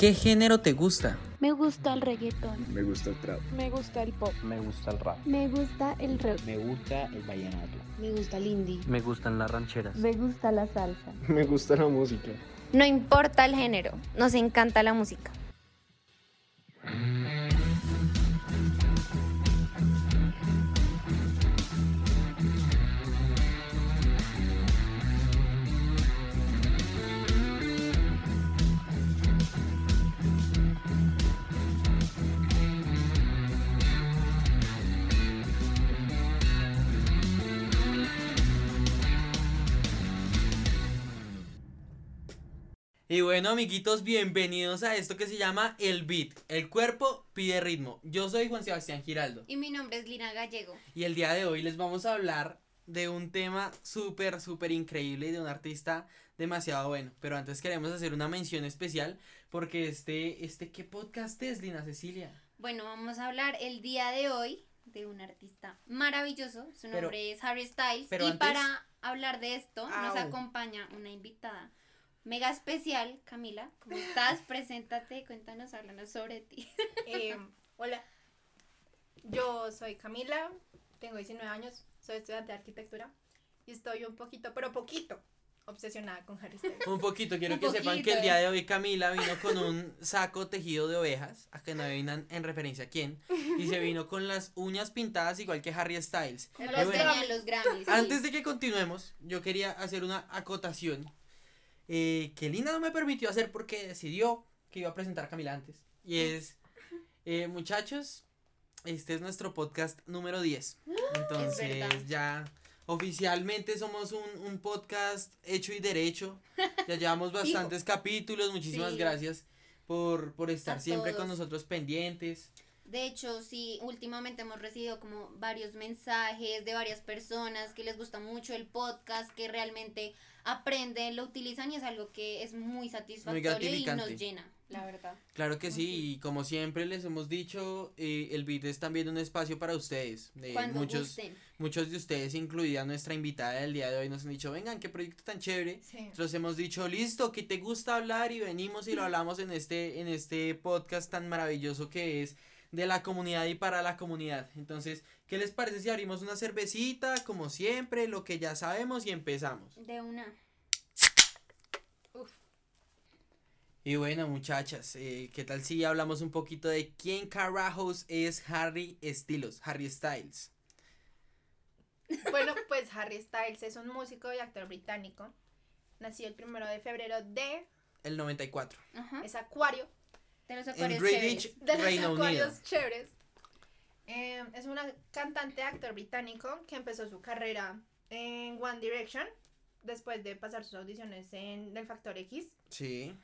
¿Qué género te gusta? Me gusta el reggaetón. Me gusta el trap. Me gusta el pop. Me gusta el rap. Me gusta el rock. Me gusta el vallenato. Me gusta el indie. Me gustan las rancheras. Me gusta la salsa. Me gusta la música. No importa el género, nos encanta la música. Y bueno, amiguitos, bienvenidos a esto que se llama El Beat. El cuerpo pide ritmo. Yo soy Juan Sebastián Giraldo. Y mi nombre es Lina Gallego. Y el día de hoy les vamos a hablar de un tema súper, súper increíble y de un artista demasiado bueno. Pero antes queremos hacer una mención especial porque este, este, ¿qué podcast es, Lina Cecilia? Bueno, vamos a hablar el día de hoy de un artista maravilloso. Su Pero- nombre es Harry Styles. pero y antes- para hablar de esto nos Au. acompaña una invitada mega especial, Camila. ¿Cómo estás? Preséntate, cuéntanos, háblanos sobre ti. Eh, hola, yo soy Camila, tengo 19 años, soy estudiante de arquitectura y estoy un poquito, pero poquito, obsesionada con Harry Styles. Un poquito, quiero Un que sepan que poquito. el día de hoy Camila vino con un saco tejido de ovejas, a que no adivinan en referencia a quién, y se vino con las uñas pintadas igual que Harry Styles. Los bueno. tenían los Grammys. sí. Antes de que continuemos, yo quería hacer una acotación eh, que Lina no me permitió hacer porque decidió que iba a presentar a Camila antes. Y es, eh, muchachos, este es nuestro podcast número 10. Entonces verdad. ya oficialmente somos un, un podcast hecho y derecho. Ya llevamos bastantes capítulos. Muchísimas Sí. gracias por, por estar A siempre con nosotros pendientes. De hecho, sí, últimamente hemos recibido como varios mensajes de varias personas que les gusta mucho el podcast, que realmente aprenden, lo utilizan y es algo que es muy satisfactorio y nos llena, la verdad. Claro que sí, y como siempre les hemos dicho, eh, el beat es también un espacio para ustedes. Eh, Cuando muchos, gusten. muchos de ustedes, incluida nuestra invitada del día de hoy, nos han dicho, vengan, qué proyecto tan chévere. Sí. Nosotros hemos dicho, listo, que te gusta hablar y venimos y lo hablamos en este, en este podcast tan maravilloso que es de la comunidad y para la comunidad. Entonces, ¿qué les parece si abrimos una cervecita, como siempre, lo que ya sabemos y empezamos? De una. Y bueno, muchachas, eh, ¿qué tal si hablamos un poquito de quién carajos es Harry Styles, Harry Styles? Bueno, pues Harry Styles es un músico y actor británico. Nació el primero de febrero de El 94. Ajá. es Acuario, De los En acuarios chéveres. de los Reino Unido. Acuarios chéveres. Eh, es una cantante actor británico que empezó su carrera en One Direction después de pasar sus audiciones en El Factor X. Sí.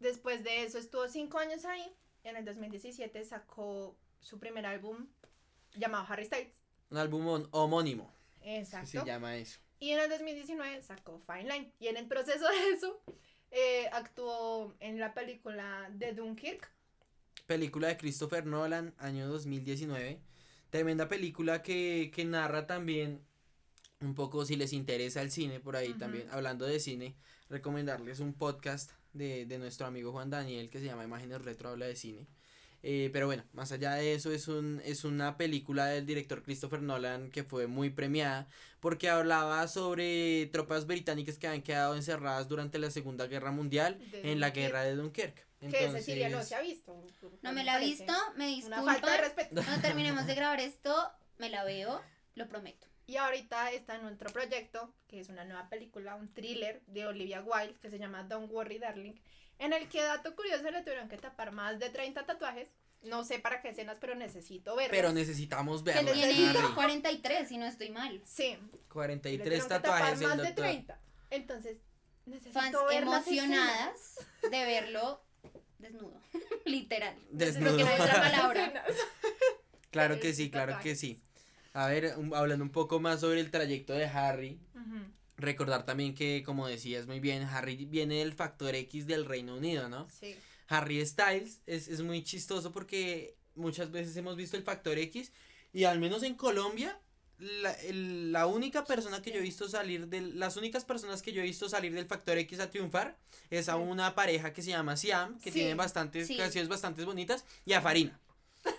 Después de eso estuvo cinco años ahí. En el 2017 sacó su primer álbum llamado Harry Styles. Un álbum hom- homónimo. Exacto. se llama eso. Y en el 2019 sacó Fine Line. Y en el proceso de eso eh, actuó en la película de Dunkirk. Película de Christopher Nolan, año 2019. Tremenda película que, que narra también un poco, si les interesa el cine, por ahí también, hablando de cine, recomendarles un podcast de, de nuestro amigo Juan Daniel que se llama Imágenes Retro, habla de cine. Eh, pero bueno, más allá de eso, es, un, es una película del director Christopher Nolan que fue muy premiada porque hablaba sobre tropas británicas que habían quedado encerradas durante la Segunda Guerra Mundial en la guerra de Que Cecilia no se ha visto. No me la he parece visto, me Una falta de respeto. Cuando terminemos de grabar esto, me la veo, lo prometo. Y ahorita está en otro proyecto, que es una nueva película, un thriller de Olivia Wilde, que se llama Don't Worry Darling, en el que, dato curioso, le tuvieron que tapar más de 30 tatuajes. No sé para qué escenas, pero necesito verlas. Pero necesitamos Que verlo. les Tiene Harry. 43, si no estoy mal. Sí, le 43 tuvieron que tatuajes más de doctor. 30. Entonces, necesito Fans emocionadas de verlo desnudo. Literal. Desnudo. Porque no hay otra palabra. Escenas. Claro que sí, claro que sí. A ver, hablando un poco más sobre el trayecto de Harry, recordar también que, como decías muy bien, Harry viene del factor X del Reino Unido, ¿no? Sí. Harry Styles es, es muy chistoso porque muchas veces hemos visto el factor X y al menos en Colombia la, el- la única persona que yo he visto salir del, las únicas personas que yo he visto salir del Factor X a triunfar es a una pareja que se llama Siam, que Sí. tiene bastantes Sí. canciones bastante bonitas, y a Farina.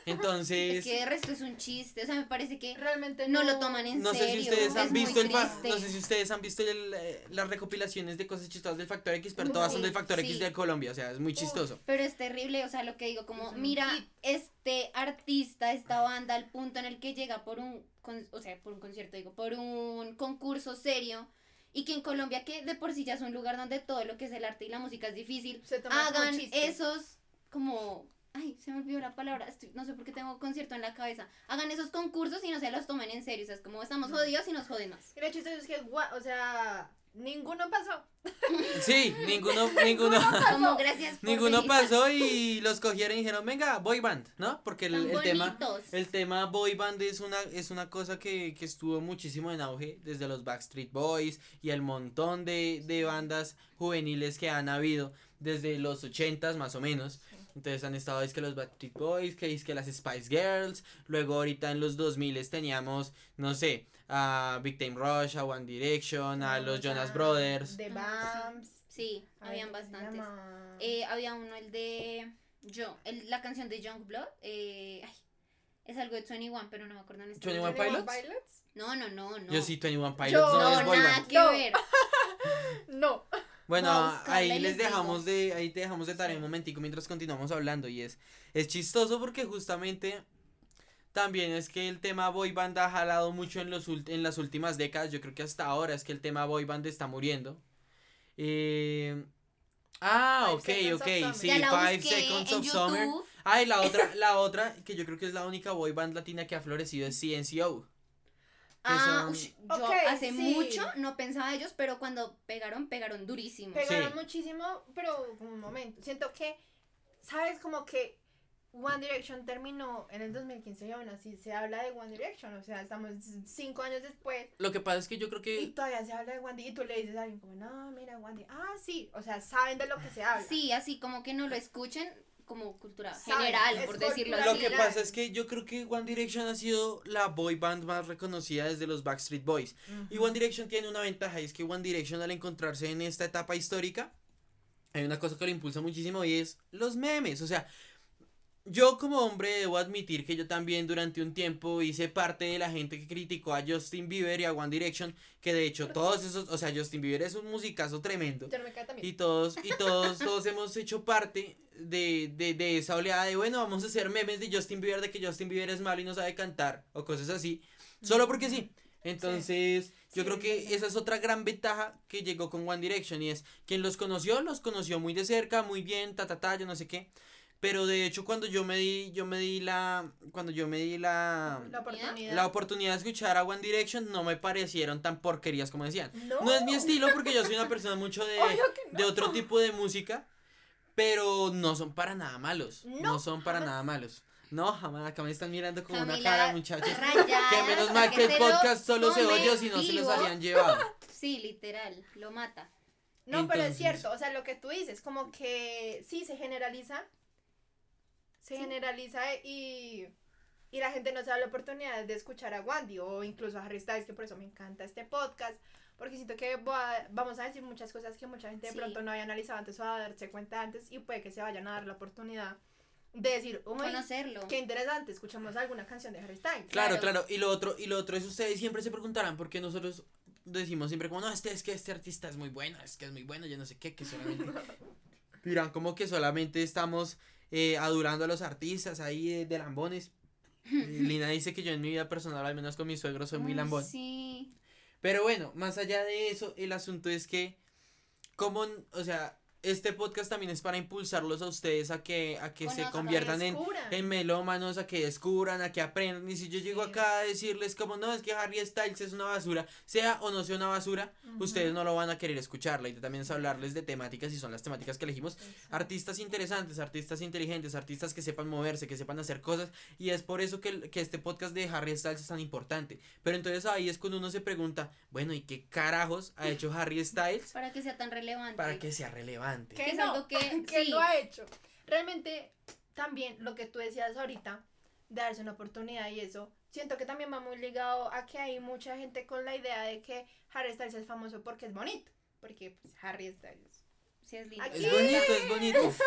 Entonces, Es que de resto es un chiste, o sea, me parece que Realmente no lo toman en no sé serio. si ustedes han es visto el no sé si ustedes han visto el, eh, las recopilaciones de cosas chistosas del Factor X, pero todas son del Factor Sí. X de Colombia, o sea, es muy chistoso. Pero es terrible, o sea, lo que digo, como, mira, este artista, esta banda, al punto en el que llega por un, con- o sea, por un concierto, digo, por un concurso serio, y que en Colombia, que de por sí ya es un lugar donde todo lo que es el arte y la música es difícil, Se hagan esos, como, ay, se me olvidó la palabra, estoy- no sé por qué tengo concierto en la cabeza, hagan esos concursos y no se los tomen en serio, o sea, es como, estamos jodidos y nos joden más. Y lo chistoso es que, o sea, ninguno pasó. Sí, ninguno, ninguno, Como, gracias por ninguno venir. pasó y los cogieron y dijeron, venga, boy band, ¿no? Porque el, el tema, el tema boy band es una, es una cosa que, que estuvo muchísimo en auge desde los Backstreet Boys y el montón de, de bandas juveniles que han habido desde los ochentas más o menos. Entonces han estado es que los Backstreet Boys, que es que las Spice Girls, luego ahorita en los 2000 teníamos, no sé, a Big Time Rush, a One Direction, a los Jonas Brothers. The Ah, Bams. Sí, Ay, habían ¿cómo se bastantes. Eh, había uno, el de yo, el, la canción de Youngblood, eh, ay, es algo de 21, pero no me acuerdo en este 21 momento. Pilots? No, no, no, no. Yo sí, 21 Pilots Yo- no, No, es boy nada band. que No. ver. No. Bueno, ahí les dejamos de, ahí te dejamos de tarea un momentico mientras continuamos hablando y es, es chistoso porque justamente también es que el tema boy band ha jalado mucho en los en las últimas décadas, yo creo que hasta ahora es que el tema boy band está muriendo. Eh, ah, ok, Five ok, Summer. sí, Five Seconds of YouTube. Summer. Ah, y la otra, la otra, que yo creo que es la única boy band latina que ha florecido es CNCO. Ah, son- ush, yo Ok, hace sí. mucho no pensaba ellos, pero cuando pegaron, pegaron durísimo. Pegaron Sí. muchísimo, pero un momento. Siento que, ¿sabes? Como que One Direction terminó en el 2015 y aún así se habla de One Direction. O sea, estamos cinco años después Lo que pasa es que yo creo y que todavía se habla de One Di- Y tú le dices a alguien como, no, mira, One Di- Ah, sí. O sea, saben de lo que se habla. Sí, así como que no lo escuchen como cultura general, es por decirlo cultura Lo así. que pasa es que yo creo que One Direction ha sido la boy band más reconocida desde los Backstreet Boys. Y One Direction tiene una ventaja y es que One Direction al encontrarse en esta etapa histórica, hay una cosa que lo impulsa muchísimo y es los memes. O sea, yo como hombre debo admitir que yo también durante un tiempo hice parte de la gente que criticó a Justin Bieber y a One Direction, que de hecho todos esos, o sea, Justin Bieber es un musicazo tremendo. Yo no me queda también. Y todos, y todos, todos hemos hecho parte de, de, de esa oleada de, bueno, vamos a hacer memes de Justin Bieber, de que Justin Bieber es malo y no sabe cantar, o cosas así, solo porque sí. Entonces, yo Sí, creo que sí. esa es otra gran ventaja que llegó con One Direction, y es, quien los conoció, los conoció muy de cerca, muy bien, ta, ta, ta, yo no sé qué. Pero de hecho, cuando yo me di, yo me di la, cuando yo me di la, La oportunidad. la oportunidad de escuchar a One Direction, no me parecieron tan porquerías como decían. No. No es mi estilo porque yo soy una persona mucho de, no. de otro tipo de música, pero no son para nada malos. No, No, son para jamás. nada malos. No, jamás, acá me están mirando con una cara, muchachos. rayada, Que menos mal que el podcast solo se oye si no se los habían llevado. Sí, literal, lo mata. No, pero es cierto, o sea, lo que tú dices, como que sí, se generaliza, se Sí. generaliza y, y la gente no se da la oportunidad de escuchar a Wandy o incluso a Harry Styles, que por eso me encanta este podcast, porque siento que a- vamos a decir muchas cosas que mucha gente de Sí. pronto no había analizado antes o a darse cuenta antes y puede que se vayan a dar la oportunidad de decir, uy, Conocerlo. qué interesante, escuchamos alguna canción de Harry Styles. Claro, Claro. claro. Y lo otro, y lo otro es ustedes siempre se preguntarán por qué nosotros decimos siempre como, no, este es que este artista es muy bueno, es que es muy bueno, yo no sé qué, que solamente. Dirán como que solamente estamos eh, adulando a los artistas ahí eh, de lambones. Eh, Lina dice que yo en mi vida personal, al menos con mi suegro, soy muy lambón. Sí. Pero bueno, más allá de eso, el asunto es que, como, o sea, este podcast también es para impulsarlos a ustedes a que, a que se conviertan en, en melómanos, a que descubran, a que aprendan. Y si yo llego Sí. acá a decirles como, no, es que Harry Styles es una basura, sea o no sea una basura, Ujú. ustedes no lo van a querer escuchar. La idea también es hablarles de temáticas y son las temáticas que elegimos. Artistas interesantes, artistas inteligentes, artistas que sepan moverse, que sepan hacer cosas. Y es por eso que, que este podcast de Harry Styles es tan importante. Pero entonces ahí es cuando uno se pregunta, bueno, ¿y qué carajos ha hecho Harry Styles Para que sea tan relevante. para que sea relevante? Que es no, algo que- que sí. lo ha hecho. Realmente, también lo que tú decías ahorita, de darse una oportunidad y eso. Siento que también va muy ligado a que hay mucha gente con la idea de que Harry Styles es famoso porque es bonito. Porque pues, Harry Styles. Sí, es lindo. Aquí- Es bonito, es bonito.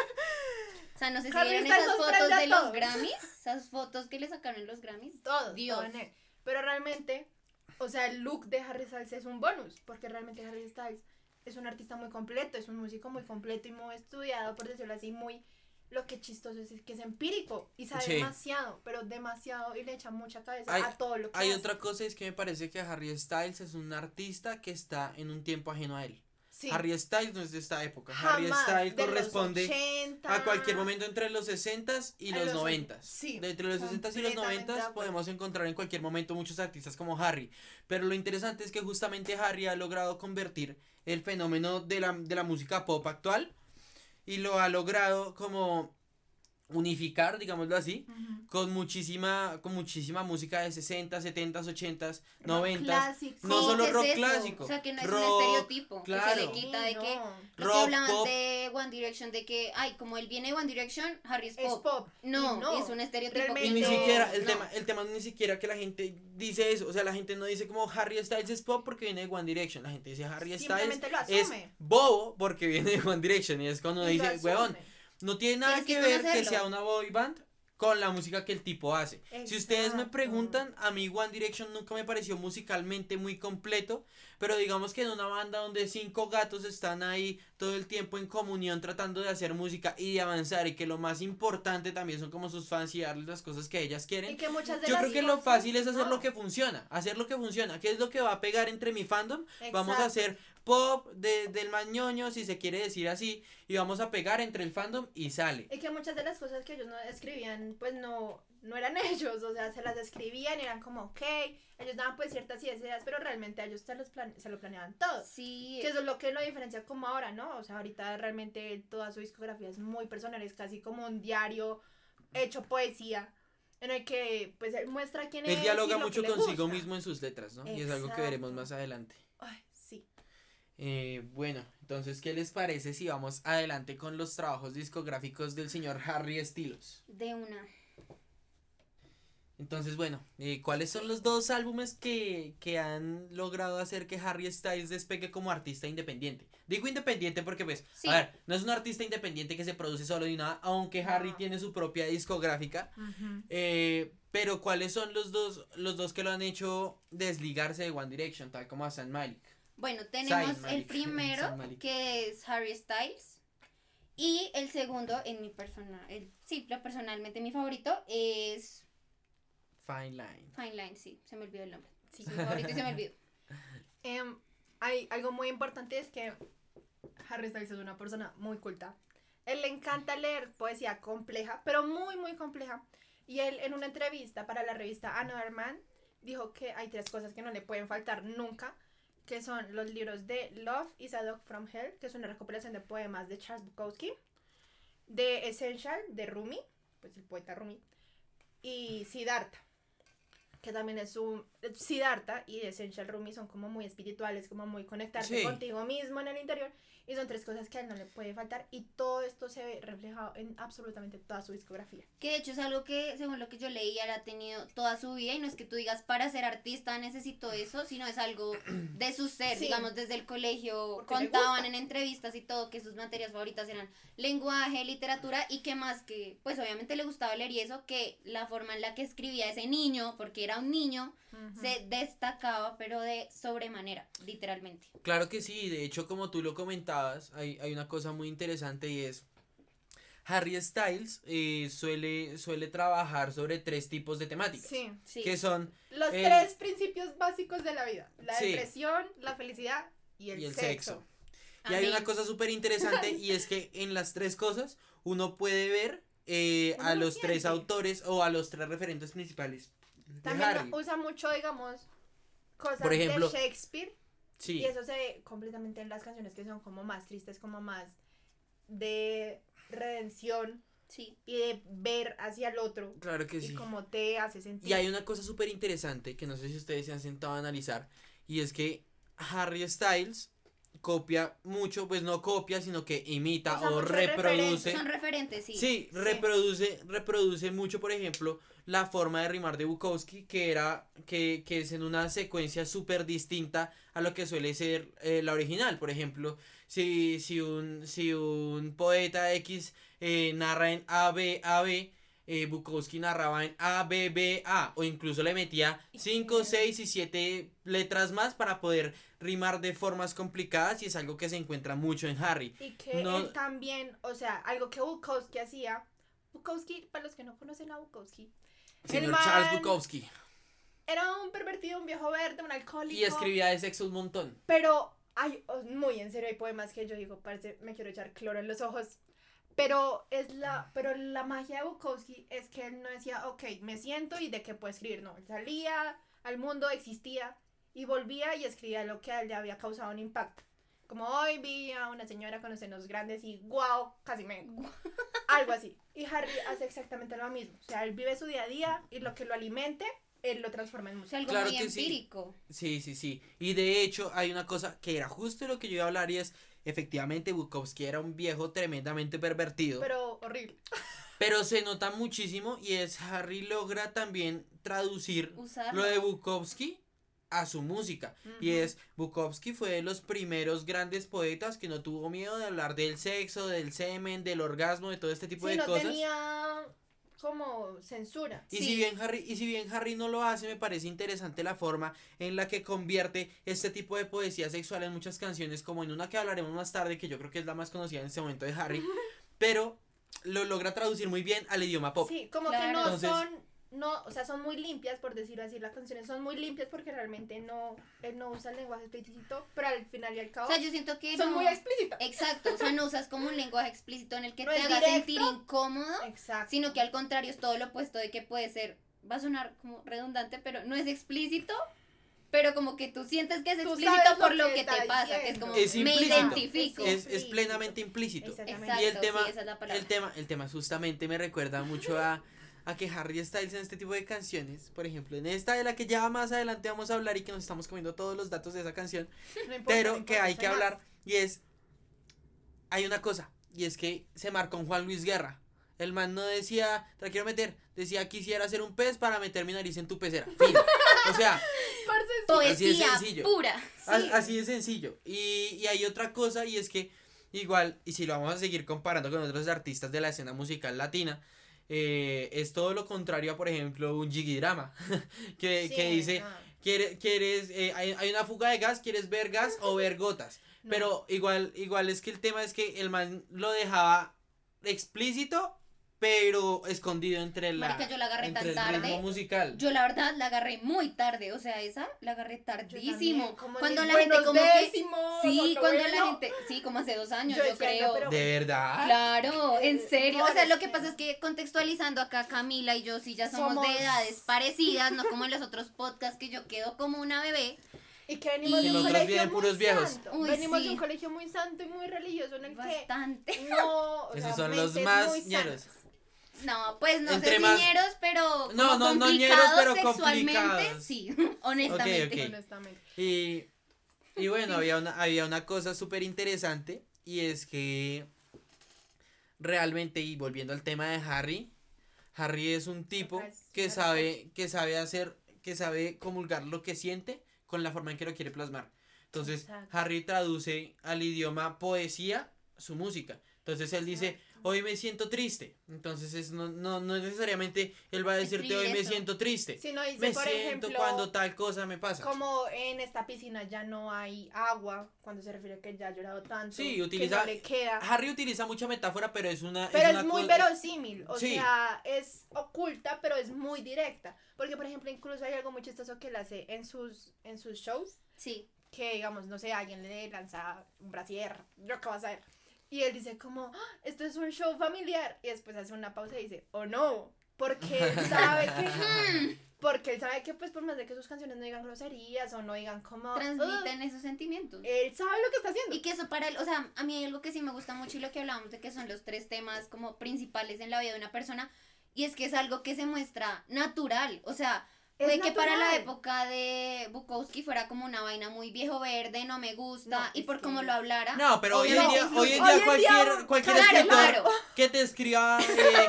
O sea, no sé si Harry vieron Styles esas fotos de los todos. Grammys. Esas fotos que le sacaron en los Grammys. Todo, Dios. todo en él. Pero realmente, o sea, el look de Harry Styles es un bonus. Porque realmente Harry Styles es un artista muy completo, es un músico muy completo y muy estudiado, por decirlo así, muy. Lo que chistoso es que es empírico y sabe Sí. demasiado, pero demasiado y le echa mucha cabeza Hay- a todo lo que Hay hace. otra cosa, es que me parece que Harry Styles es un artista que está en un tiempo ajeno a él. Sí. Harry Styles no es de esta época. Harry Styles corresponde 80. a cualquier momento entre los 60s y los los 90s. sí, de entre los 60s y los completamente de 90s acuerdo. podemos encontrar en cualquier momento muchos artistas como Harry. Pero lo interesante es que justamente Harry ha logrado convertir el fenómeno de la, de la música pop actual y lo ha logrado como unificar, digámoslo así, con muchísima, con muchísima música de 60, 70, 80, Rock 90. clásico. No solo ¿qué es rock clásico, O sea, que no es rock, un estereotipo. Que se claro. le quita de Sí, que. no. Lo Rock, que hablaban pop. de One Direction, de que, ay, como él viene de One Direction, Harry es Es pop. pop. No, es un estereotipo. Y ni siquiera, el no. tema, el tema no es ni siquiera que la gente dice eso, o sea, la gente no dice como Harry Styles es pop porque viene de One Direction, la gente dice Harry Styles es bobo porque viene de One Direction y es cuando uno dice, weón, asume. No tiene nada que que ver que sea una boy band con la música que el tipo hace. Si ustedes me preguntan, a mí One Direction nunca me pareció musicalmente muy completo, pero digamos que en una banda donde cinco gatos están ahí todo el tiempo en comunión tratando de hacer música y de avanzar y que lo más importante también son como sus fans y darles las cosas que ellas Y quieren. que muchas de Yo las creo que lo fácil es hacer no. lo que funciona, hacer lo que funciona. ¿Qué es lo que va a pegar entre mi fandom? Vamos a hacer pop de, del mañoño, si se quiere decir así, y vamos a pegar entre el fandom y sale. Y que muchas de las cosas que ellos no escribían, pues no, no eran ellos, o sea, se las escribían y eran como, ok, ellos daban pues ciertas ideas, pero realmente ellos se, los plane- se lo planeaban todo. Sí, Que eso es lo que lo diferencia como ahora, ¿no? O sea, ahorita realmente toda su discografía es muy personal, es casi como un diario hecho poesía, en el que pues él muestra quién es. Él y dialoga lo mucho que le consigo gusta. mismo en sus letras, ¿no? Y es algo que veremos más adelante. Ay. Eh, bueno, entonces, ¿qué les parece si vamos adelante con los trabajos discográficos del señor Harry Styles? de una. Entonces, bueno, eh, ¿cuáles son los dos álbumes que, que han logrado hacer que Harry Styles despegue como artista independiente? Digo independiente porque, pues, Sí. a ver, no es un artista independiente que se produce solo ni nada, aunque Harry No. tiene su propia discográfica. Eh, pero ¿cuáles son los dos, los dos que lo han hecho desligarse de One Direction, tal como a San Malik? Bueno, tenemos el Malik. primero, que es Harry Styles. Y el segundo, en mi persona, el, sí, lo personalmente mi favorito, es Fine Line. Fine Line, sí, se me olvidó el nombre. Sí. Mi favorito y se me olvidó. Em, hay algo muy importante es que Harry Styles es una persona muy culta. Él le encanta leer poesía compleja, pero muy, muy compleja. Y él en una entrevista para la revista Another Man dijo que hay tres cosas que no le pueden faltar nunca, que son los libros de Love is a Dog from Hell, que es una recopilación de poemas de Charles Bukowski, de Essential de Rumi, pues el poeta Rumi, y Siddhartha, que también es un Siddhartha y Essential Rumi son como muy espirituales, como muy conectarse Sí. contigo mismo en el interior y son tres cosas que a él no le puede faltar y todo esto se ve reflejado en absolutamente toda su discografía. Que de hecho es algo que, según lo que yo leí, él ha tenido toda su vida y no es que tú digas para ser artista necesito eso, sino es algo de su ser, Sí. digamos desde el colegio Porque contaban en entrevistas y todo que sus materias favoritas eran lenguaje, literatura y que más que, pues obviamente le gustaba leer y eso, que la forma en la que escribía ese niño, porque era un niño, se destacaba pero de sobremanera, literalmente. Claro que sí, de hecho como tú lo comentabas, hay, hay una cosa muy interesante y es Harry Styles eh, suele, suele trabajar sobre tres tipos de temáticas. Sí. Sí. Que son Los El- tres principios básicos de la vida. La Sí. depresión, la felicidad y el, y el sexo. sexo. Y hay una cosa súper interesante y es que en las tres cosas uno puede ver eh, a lo los tres autores o a los tres referentes principales También Harry. usa mucho, digamos, cosas Por ejemplo, de Shakespeare. Sí, Y eso se ve completamente en las canciones que son como más tristes, como más de redención Sí. y de ver hacia el otro. claro que Y sí. cómo te hace sentir. Y hay una cosa súper interesante que no sé si ustedes se han sentado a analizar y es que Harry Styles copia mucho, pues no copia, sino que imita o reproduce. Son referentes, sí. Sí, reproduce, reproduce mucho, por ejemplo, la forma de rimar de Bukowski, que era, que, que es en una secuencia súper distinta a lo que suele ser eh, la original. Por ejemplo, si, si, un, si un poeta X eh, narra en A, B, A, B, eh, Bukowski narraba en A, B, B, A, o incluso le metía Y 5, que- 6 y 7 letras más para poder rimar de formas complicadas y es algo que se encuentra mucho en Harry. Y que No- él también, o sea, algo que Bukowski hacía. Bukowski, para los que no conocen a Bukowski, Señor man- Charles Bukowski. era un pervertido, un viejo verde, un alcohólico. Y escribía de sexo un montón. Pero, ay, oh, muy en serio, hay poemas que yo digo, parece, me quiero echar cloro en los ojos. Pero es la, pero la magia de Bukowski es que él no decía, ok, me siento y de qué puedo escribir. No, él salía al mundo, existía y volvía y escribía lo que a él le había causado un impacto. Como hoy vi a una señora con los senos grandes y wow, casi me... Algo así. Y Harry hace exactamente lo mismo. O sea, él vive su día a día y lo que lo alimente, él lo transforma en música. algo Claro muy que empírico. Sí, sí, sí. Y de hecho hay una cosa que era justo lo que yo iba a hablar y es, efectivamente Bukowski era un viejo tremendamente pervertido. Pero, Pero horrible. se nota muchísimo y es Harry logra también traducir Usarlo. lo de Bukowski a su música. Y es, Bukowski fue de los primeros grandes poetas que no tuvo miedo de hablar del sexo, del semen, del orgasmo, de todo este tipo Sí, de no cosas. tenía como censura. Y Sí. si bien Harry, y si bien Harry no lo hace, me parece interesante la forma en la que convierte este tipo de poesía sexual en muchas canciones, como en una que hablaremos más tarde, que yo creo que es la más conocida en este momento de Harry, pero lo logra traducir muy bien al idioma pop. Sí, como Claro. que no Entonces- son, no, o sea, son muy limpias, por decirlo así, las canciones son muy limpias porque realmente no, él no usa el lenguaje explícito, pero al final y al cabo O sea, yo siento que son no- muy explícitas. Exacto, o sea, no usas como un lenguaje explícito en el que No te haga directo. sentir incómodo, Exacto. sino que al contrario es todo lo opuesto de que puede ser, va a sonar como redundante, pero no es explícito, pero como que tú sientes que es explícito por lo que que te pasa, que es como Es me identifico. Es, plenamente implícito. Exactamente. Exacto, Y el tema- sí, esa es la palabra. El tema, el tema justamente me recuerda mucho a, a que Harry Styles en este tipo de canciones, por ejemplo, en esta de la que ya más adelante vamos a hablar y que nos estamos comiendo todos los datos de esa canción, No importa, pero no que hay que más. hablar y es hay una cosa y es que se marcó un Juan Luis Guerra el man no decía te la quiero meter decía quisiera ser un pez para meter mi nariz en tu pecera Fin. o sea sí. Así de Poesía sencillo. pura. a- así de sencillo y, y hay otra cosa y es que igual y si lo vamos a seguir comparando con otros artistas de la escena musical latina eh, es todo lo contrario a por ejemplo un Jiggy Drama que, Sí, que dice no, ¿Quiere- ¿Quieres, eh, hay, hay una fuga de gas, quieres ver gas o ver gotas? no. Pero igual, igual es que el tema es que el man lo dejaba explícito, pero escondido entre la Marica, yo la agarré entre tan el ritmo tarde. musical. Yo la verdad la agarré muy tarde, o sea, esa la agarré tardísimo. como Cuando la gente como que Sí, cuando la gente, sí, como hace dos años, Yo yo, decía, no, creo. pero- ¿De verdad? Claro, en Eh, serio. O sea, lo que pasa es que contextualizando acá Camila y yo sí ya somos, Somos- de edades parecidas, no como en los otros podcasts que yo quedo como una bebé. Y que venimos Y de un colegio puros viejos. santo. Uy, venimos sí. de un colegio muy santo y muy religioso en el que Bastante. no. o Esos sea, son los más ñeros. No, pues no Entre sé más- si ñeros, pero No, como no, no ñeros, complicados pero sexualmente, sí, honestamente. Ok, ok. Honestamente. Y, y bueno, había, una, había una cosa súper interesante y es que realmente, y volviendo al tema de Harry, Harry es un tipo que sabe, que sabe hacer, que sabe comulgar lo que siente con la forma en que lo quiere plasmar. Entonces, Exacto. Harry traduce al idioma poesía su música. Entonces él dice. Hoy me siento triste. Entonces es, no, no, no necesariamente él va a decirte, hoy me siento triste. Si no dice, me por siento ejemplo, cuando tal cosa me pasa. como en esta piscina ya no hay agua, cuando se refiere a que ya ha llorado tanto, Sí, que utiliza- no le queda. Harry utiliza mucha metáfora, pero es una. Pero es, una muy verosímil, o Sí. sea, es oculta, pero es muy directa. Porque, por ejemplo, incluso hay algo muy chistoso que él hace en sus, en sus shows, Sí. que, digamos, no sé, alguien le lanza un brasier, yo qué vas a ver. Y él dice como, "Ah, esto es un show familiar. Y después hace una pausa y dice, oh no, porque él sabe que... Porque él sabe que, pues, por más de que sus canciones no digan groserías o no digan como... Transmiten esos sentimientos. Él sabe lo que está haciendo. Y que eso para él, o sea, a mí hay algo que sí me gusta mucho y lo que hablábamos de que son los tres temas como principales en la vida de una persona, y es que es algo que se muestra natural, o sea, Es Puede que para la natural. época de Bukowski fuera como una vaina muy viejo verde, no me gusta, No, y por que- cómo lo hablara. No, pero hoy en día, hoy en Hoy día cualquier, día- cualquier Claro, escritor claro. que te escriba eh,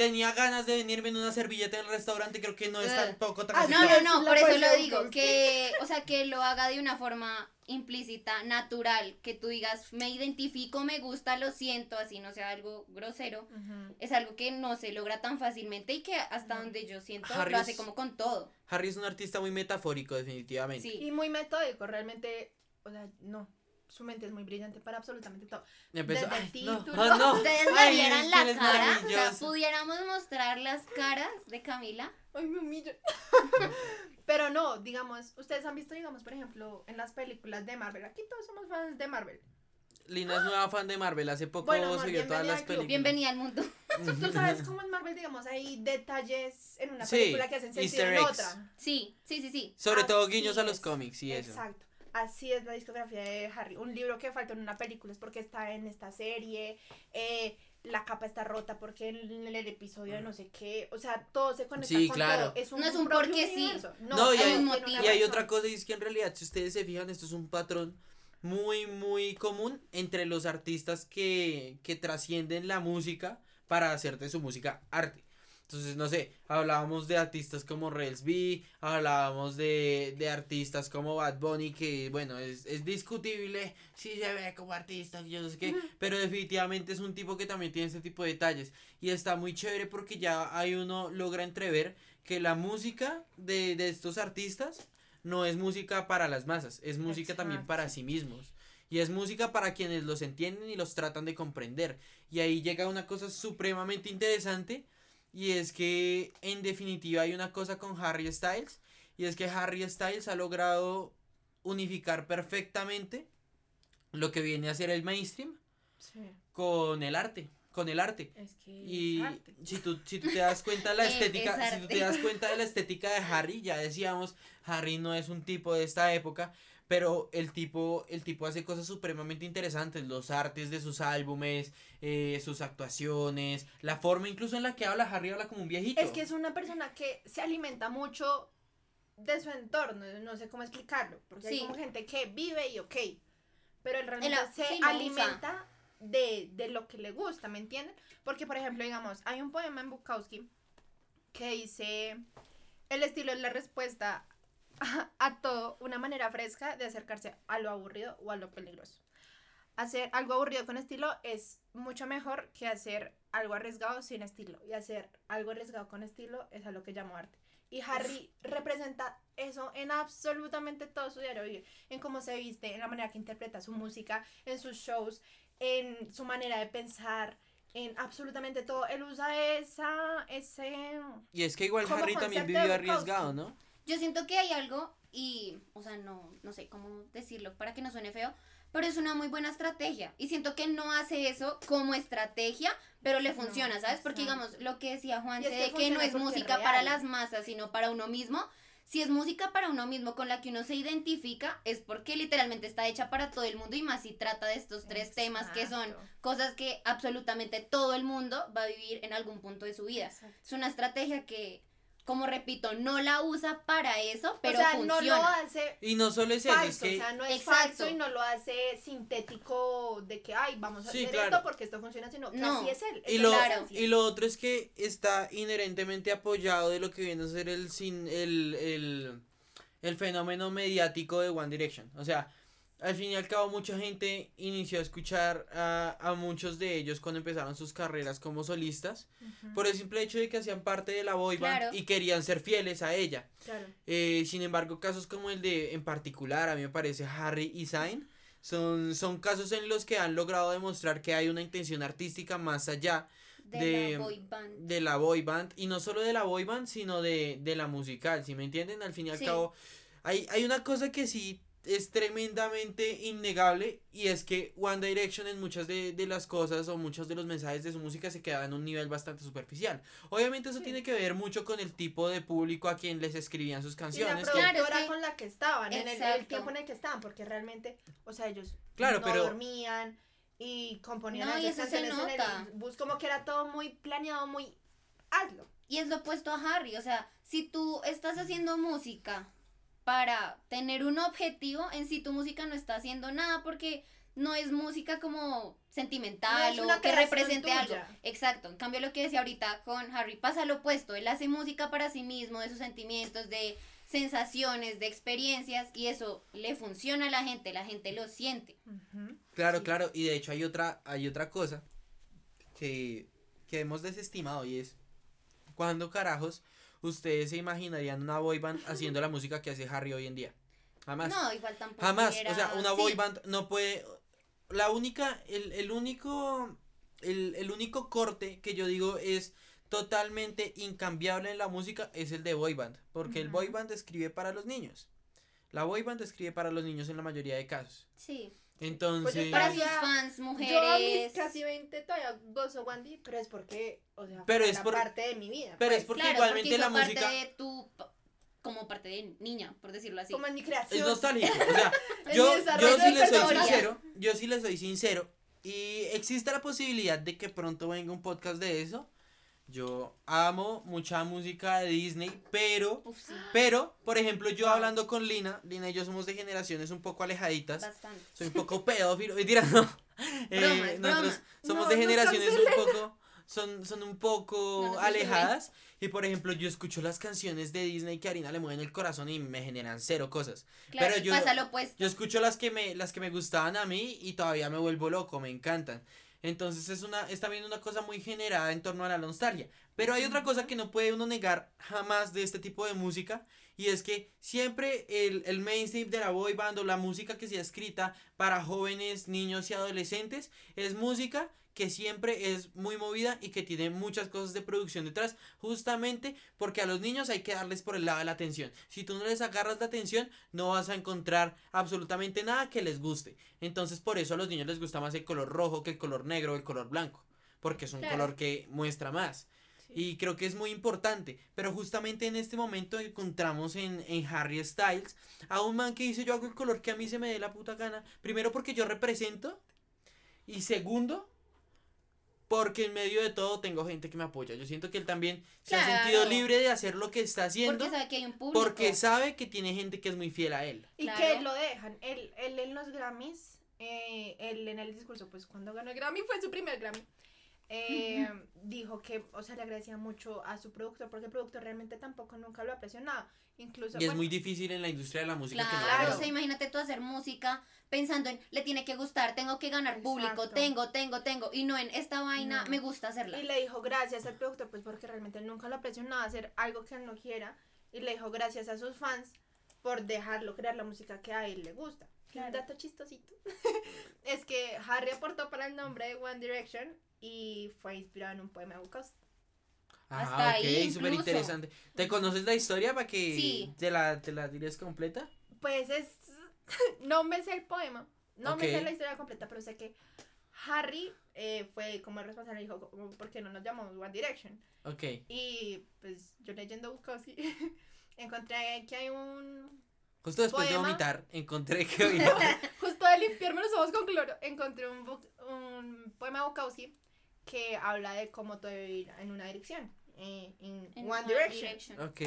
tenía ganas de venirme en una servilleta del restaurante, creo que no es Eh. tampoco tan Ah, No, no, no, por eso lo digo, que, o sea, que lo haga de una forma implícita, natural, que tú digas, me identifico, me gusta, lo siento, así no sea algo grosero, es algo que no se logra tan fácilmente y que hasta donde yo siento Harry lo hace es- como con todo. Harry es un artista muy metafórico, definitivamente. Sí. Y muy metódico, realmente, o sea, no, su mente es muy brillante para absolutamente todo. Empezó, Desde el ay, no, título. ah, no. Ustedes Ay, le vieran la cara, o sea, pudiéramos mostrar las caras de Camila. Ay, me humillo. Pero no, digamos, ustedes han visto, digamos, por ejemplo, en las películas de Marvel, aquí todos somos fans de Marvel. Lina es nueva fan de Marvel, hace poco Bueno, amor, se vio todas las películas. Bienvenida al mundo. Tú, sabes cómo en Marvel, digamos, hay detalles en una Sí, película que hacen sentido easter en otra. Sí, sí, sí, sí. Sobre todo guiños a los cómics y eso. Exacto. Así es la discografía de Harry. Un libro que faltó en una película es porque está en esta serie. eh, la capa está rota porque en el, episodio de no sé qué. O sea, todo se conecta Sí, con claro. todo. Es un No es un porque sí. No, y hay un y hay otra cosa, y es que en realidad, si ustedes se fijan, esto es un patrón muy, muy común entre los artistas que, que trascienden la música para hacer de su música arte. Entonces, no sé, hablábamos de artistas como Rels B, hablábamos de, de artistas como Bad Bunny, que bueno, es, es discutible si se ve como artista, yo no sé qué, pero definitivamente es un tipo que también tiene este tipo de detalles. Y está muy chévere porque ya hay uno logra entrever que la música de, de estos artistas no es música para las masas, es música también para sí mismos. Y es música para quienes los entienden y los tratan de comprender. Y ahí llega una cosa supremamente interesante. Y es que en definitiva hay una cosa con Harry Styles. Y es que Harry Styles ha logrado unificar perfectamente lo que viene a ser el mainstream Sí, con el arte. Con el arte. es que Y es arte. si tú, si tú te das cuenta de la estética, es si tú te das cuenta de la estética de Harry, ya decíamos, Harry no es un tipo de esta época, pero el tipo, el tipo hace cosas supremamente interesantes, los artes de sus álbumes, eh, sus actuaciones, la forma incluso en la que habla, Harry habla como un viejito. Es que es una persona que se alimenta mucho de su entorno, no sé cómo explicarlo, porque hay Sí. como gente que vive y ok, pero él realmente se sí, alimenta de, de lo que le gusta, ¿me entienden? Porque, por ejemplo, digamos, hay un poema en Bukowski que dice, el estilo es la respuesta a, todo, una manera fresca de acercarse a lo aburrido o a lo peligroso. Hacer algo aburrido con estilo es mucho mejor que hacer algo arriesgado sin estilo. Y hacer algo arriesgado con estilo es a lo que llamo arte. Y Harry representa eso en absolutamente todo su diario vivir. En cómo se viste, en la manera que interpreta su música, en sus shows, en su manera de pensar, en absolutamente todo. Él usa esa, ese... Y es que igual Harry también vivió arriesgado, ¿no? Yo siento que hay algo y, o sea, no, no sé cómo decirlo para que no suene feo, pero es una muy buena estrategia. Y siento que no hace eso como estrategia, pero le No, funciona, ¿sabes? Porque, digamos, lo que decía Juan, es que de que no es música para las masas, sino para uno mismo. Si es música para uno mismo con la que uno se identifica, es porque literalmente está hecha para todo el mundo y más si trata de estos tres temas que son cosas que absolutamente todo el mundo va a vivir en algún punto de su vida. Exacto. Es una estrategia que, como repito, no la usa para eso, pero o sea, funciona. no lo hace Y no solo es eso, falso, es que... o sea, no es Exacto. falso y no lo hace sintético de que, ay, vamos a Sí, hacer claro. esto porque esto funciona, sino que No. así es él. Y lo, Claro. y lo otro es que está inherentemente apoyado de lo que viene a ser el, sin, el, el, el fenómeno mediático de One Direction. O sea, al fin y al cabo mucha gente inició a escuchar a, a muchos de ellos cuando empezaron sus carreras como solistas por el simple hecho de que hacían parte de la boy band Claro. y querían ser fieles a ella. claro. Eh, sin embargo, casos como el de, en particular, a mí me parece Harry y Zayn, son, son casos en los que han logrado demostrar que hay una intención artística más allá de, de- la boy band. de la boy band, y no solo de la boy band, sino de, de la musical, si me entienden? Al fin y al Sí. cabo, hay, hay una cosa que sí es tremendamente innegable, y es que One Direction en muchas de, de las cosas o muchos de los mensajes de su música se quedaban en un nivel bastante superficial. Obviamente eso Sí. tiene que ver mucho con el tipo de público a quien les escribían sus Y la canciones. productora es que- con la que estaban, en el, tiempo en el que estaban, porque realmente, o sea, ellos Claro, no pero- dormían y componían No, y eso se canciones en el bus, como que era todo muy planeado, muy hazlo. Y es lo opuesto a Harry, o sea, si tú estás haciendo música para tener un objetivo, en sí tu música no está haciendo nada porque no es música como sentimental No o que represente algo. Exacto, en cambio lo que decía ahorita con Harry pasa lo opuesto, él hace música para sí mismo, de sus sentimientos, de sensaciones, de experiencias y eso le funciona a la gente, la gente lo siente. Claro, Sí. claro, y de hecho hay otra, hay otra cosa que, que hemos desestimado y es ¿cuándo carajos ustedes se imaginarían una boy band haciendo la música que hace Harry hoy en día? Jamás. No, igual tampoco. Jamás. era- O sea, una sí, boy band no puede. La única, el, el único. El, el único corte que yo digo es totalmente incambiable en la música es el de boy band. Porque el boy band escribe para los niños. La boy band escribe para los niños en la mayoría de casos. Sí, Entonces. para Todavía- sus fans, mujeres. Yo a mis casi 20 todavía gozo Wandy, pero es porque, o sea, Pero es por- parte de mi vida. pero es pues. porque Claro, igualmente porque la parte música de tu como parte de niña, por decirlo así. como en mi creación. es nostálgico. O sea, yo, yo sí les soy sincero. Yo sí les soy sincero. Y existe la posibilidad de que pronto venga un podcast de eso. Yo amo mucha música de Disney, pero, Uf, sí, pero, por ejemplo, yo hablando con Lina, Lina y yo somos de generaciones un poco alejaditas. bastante. Soy un poco pedófilo, mentira, no. Eh, nosotros somos No, de generaciones un poco, son, son un poco No alejadas. Y por ejemplo, yo escucho las canciones de Disney que a Arina le mueven el corazón y me generan cero cosas. Claro, pero yo- pasa lo opuesto. Yo escucho las que me, las que me gustaban a mí y todavía me vuelvo loco, me encantan. Entonces es una, es también una cosa muy generada en torno a la nostalgia. Pero hay otra cosa que no puede uno negar jamás de este tipo de música. Y es que siempre el, el mainstream de la boy band o la música que sea escrita para jóvenes, niños y adolescentes es música que siempre es muy movida y que tiene muchas cosas de producción detrás, justamente porque a los niños hay que darles por el lado de la atención. Si tú no les agarras la atención, no vas a encontrar absolutamente nada que les guste. Entonces, por eso a los niños les gusta más el color rojo que el color negro o el color blanco, porque es un Claro. color que muestra más. Y creo que es muy importante. Pero justamente en este momento encontramos en, en Harry Styles a un man que dice yo hago el color que a mí se me dé la puta gana. Primero porque yo represento. Y segundo, porque en medio de todo tengo gente que me apoya. Yo siento que él también se ha sentido libre de hacer lo que está haciendo. Porque sabe que hay un público. Porque sabe que tiene gente que es muy fiel a él. Y Claro. que lo dejan. Él, él en los Grammys, eh, él en el discurso, pues cuando ganó el Grammy, fue su primer Grammy. Eh, dijo que, o sea, le agradecía mucho a su productor porque el productor realmente tampoco nunca lo ha presionado. Incluso, Y es bueno, muy difícil en la industria de la música que no Claro, o sea, imagínate tú hacer música pensando en le tiene que gustar, tengo que ganar público, Exacto. tengo, tengo, tengo, y no en esta vaina No. me gusta hacerla. Y le dijo gracias al productor, pues porque realmente él nunca lo ha presionado a hacer algo que él no quiera. Y le dijo gracias a sus fans por dejarlo crear la música que a él le gusta. Claro. Un dato chistosito es que Harry aportó para el nombre de One Direction y fue inspirado en un poema de Bukowski. Hasta Ah, ahí ok, súper incluso. interesante. ¿Te conoces la historia para que Sí. te la, te la completa? Pues es. No me sé el poema. No me sé la historia completa, pero sé que Harry eh, fue como el responsable y dijo, ¿por qué no nos llamamos One Direction? Ok. Y pues yo leyendo Bukowski encontré que hay un. Justo después de vomitar, encontré que. Justo de limpiarme los ojos con cloro, encontré un, un poema de Bukowski que habla de cómo todo ir en una dirección. eh, en En One, One Direction. Ok.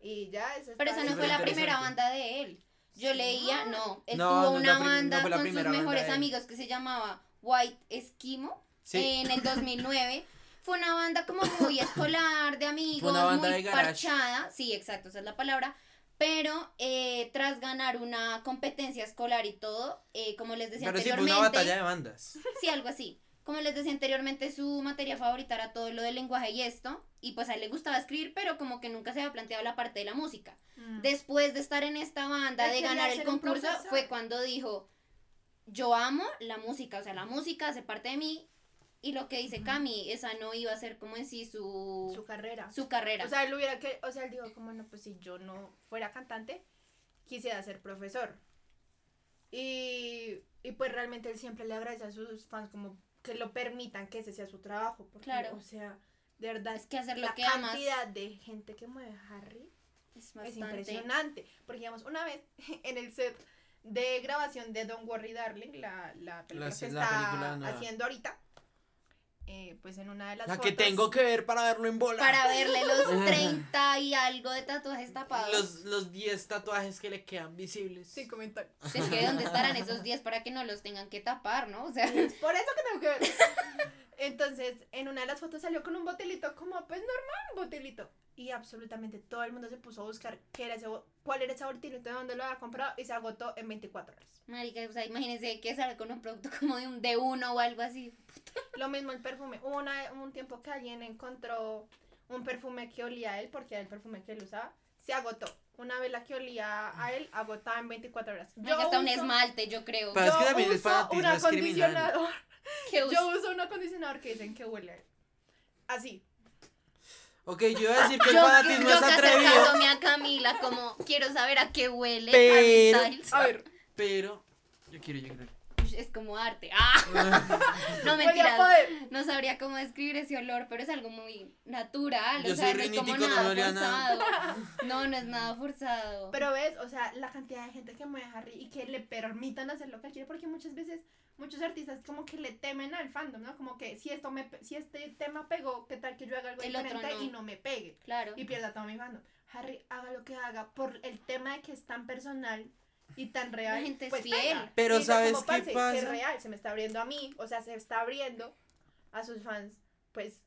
Y ya eso Pero esa no fue la primera banda de él. Yo leía, no, él No, tuvo no una banda con sus banda mejores amigos que se llamaba White Esquimo Sí. en el 2009. Fue una banda como muy escolar, de amigos, una banda muy de parchada. Sí, exacto, esa es la palabra. Pero eh, tras ganar una competencia escolar y todo, eh, como les decía Pero sí, fue una batalla de bandas. Sí, algo así. Como les decía anteriormente, su materia favorita era todo lo del lenguaje y esto. Y pues a él le gustaba escribir, pero como que nunca se había planteado la parte de la música. Mm. Después de estar en esta banda, de ganar el concurso, fue cuando dijo, yo amo la música, o sea, la música hace parte de mí. Y lo que dice. Cami, esa no iba a ser como en sí su, su carrera. su carrera. O sea, él hubiera que, o sea, él dijo como no, pues si yo no fuera cantante, quisiera ser profesor. Y, y pues realmente él siempre le agradece a sus fans como que lo permitan que ese sea su trabajo. Porque, Claro. O sea, de verdad, es que hacer lo la que amas cantidad de gente que mueve a Harry es impresionante. Porque digamos, una vez en el set de grabación de Don't Worry Darling, la, la película La- que la está película haciendo ahorita, eh, pues en una de las La fotos. que tengo que ver para verlo en bola. Para verle los 30 y algo de tatuajes tapados. Los, los 10 tatuajes que le quedan visibles. Sí, comentario. Es que ¿dónde estarán esos 10 para que no los tengan que tapar, no? O sea, Es por eso que tengo que ver. Entonces, en una de las fotos salió con un botelito como, pues normal, un botelito. Y absolutamente todo el mundo se puso a buscar qué era ese, cuál era ese botelito, de dónde lo había comprado y se agotó en 24 horas. marica, o sea, imagínense que salga con un producto como de un de uno o algo así. Lo mismo el perfume. Hubo una, un tiempo que alguien encontró un perfume que olía a él, porque era el perfume que él usaba, se agotó. Una vela que olía a él, agotada en 24 horas. Marica, hasta un uso- esmalte, yo creo. Pero es que yo también uso fanatismo un es acondicionador. Yo uso un acondicionador que dicen que huele. Así. Ok, yo iba a decir que el Yo, fanatismo yo es atrevido. acercándome a Camila como quiero saber a qué huele Pero-. A ver, Pero. Yo quiero, yo. Ush, Es como arte. ¡Ah! No mentiras. No sabría cómo describir ese olor, pero es algo muy natural. Yo o sea, soy no es como no nada olía a nada. forzado. No, no es nada forzado. Pero ves, o sea, la cantidad de gente que mueve a Harry y que le permitan hacer lo que él quiere, porque muchas veces muchos artistas como que le temen al fandom, ¿no? Como que si esto me si este tema pegó, ¿qué tal que yo haga algo El diferente no. y no me pegue claro. y pierda todo mi fandom? Harry haga lo que haga por el tema de que es tan personal y tan real. La gente es pues fiel. pega. Pero dice ¿sabes como, qué "Parce, pasa? Es real, se me está abriendo a mí, o sea, se está abriendo a sus fans, pues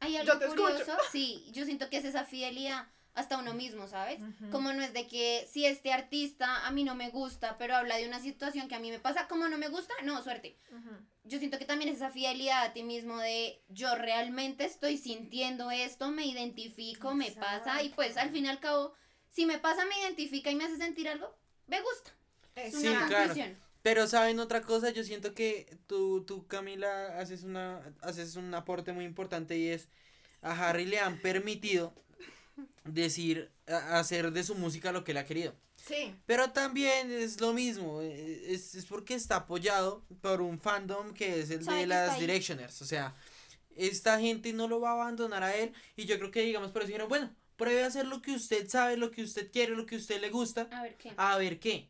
Hay Yo algo te escucho. curioso. Sí, yo siento que es esa fidelidad hasta uno mismo, ¿sabes? Ujú. Como no es de que si este artista a mí no me gusta, pero habla de una situación que a mí me pasa, como no me gusta, no, suerte. Ujú. Yo siento que también es esa fidelidad a ti mismo de yo realmente estoy sintiendo esto, me identifico, me pasa y pues al fin y al cabo, si me pasa, me identifica y me hace sentir algo, me gusta. Es Sí, una claro. conclusión. Pero saben otra cosa, yo siento que tú, tú Camila, haces una, haces un aporte muy importante y es a Harry le han permitido decir, a- hacer de su música lo que él ha querido. Sí. Pero también es lo mismo, eh, es, es porque está apoyado por un fandom que es el de las. Directioners. O sea, esta gente no lo va a abandonar a él y yo creo que digamos por eso dijeron, bueno, pruebe a hacer lo que usted sabe, lo que usted quiere, lo que usted le gusta, A ver qué. a ver qué.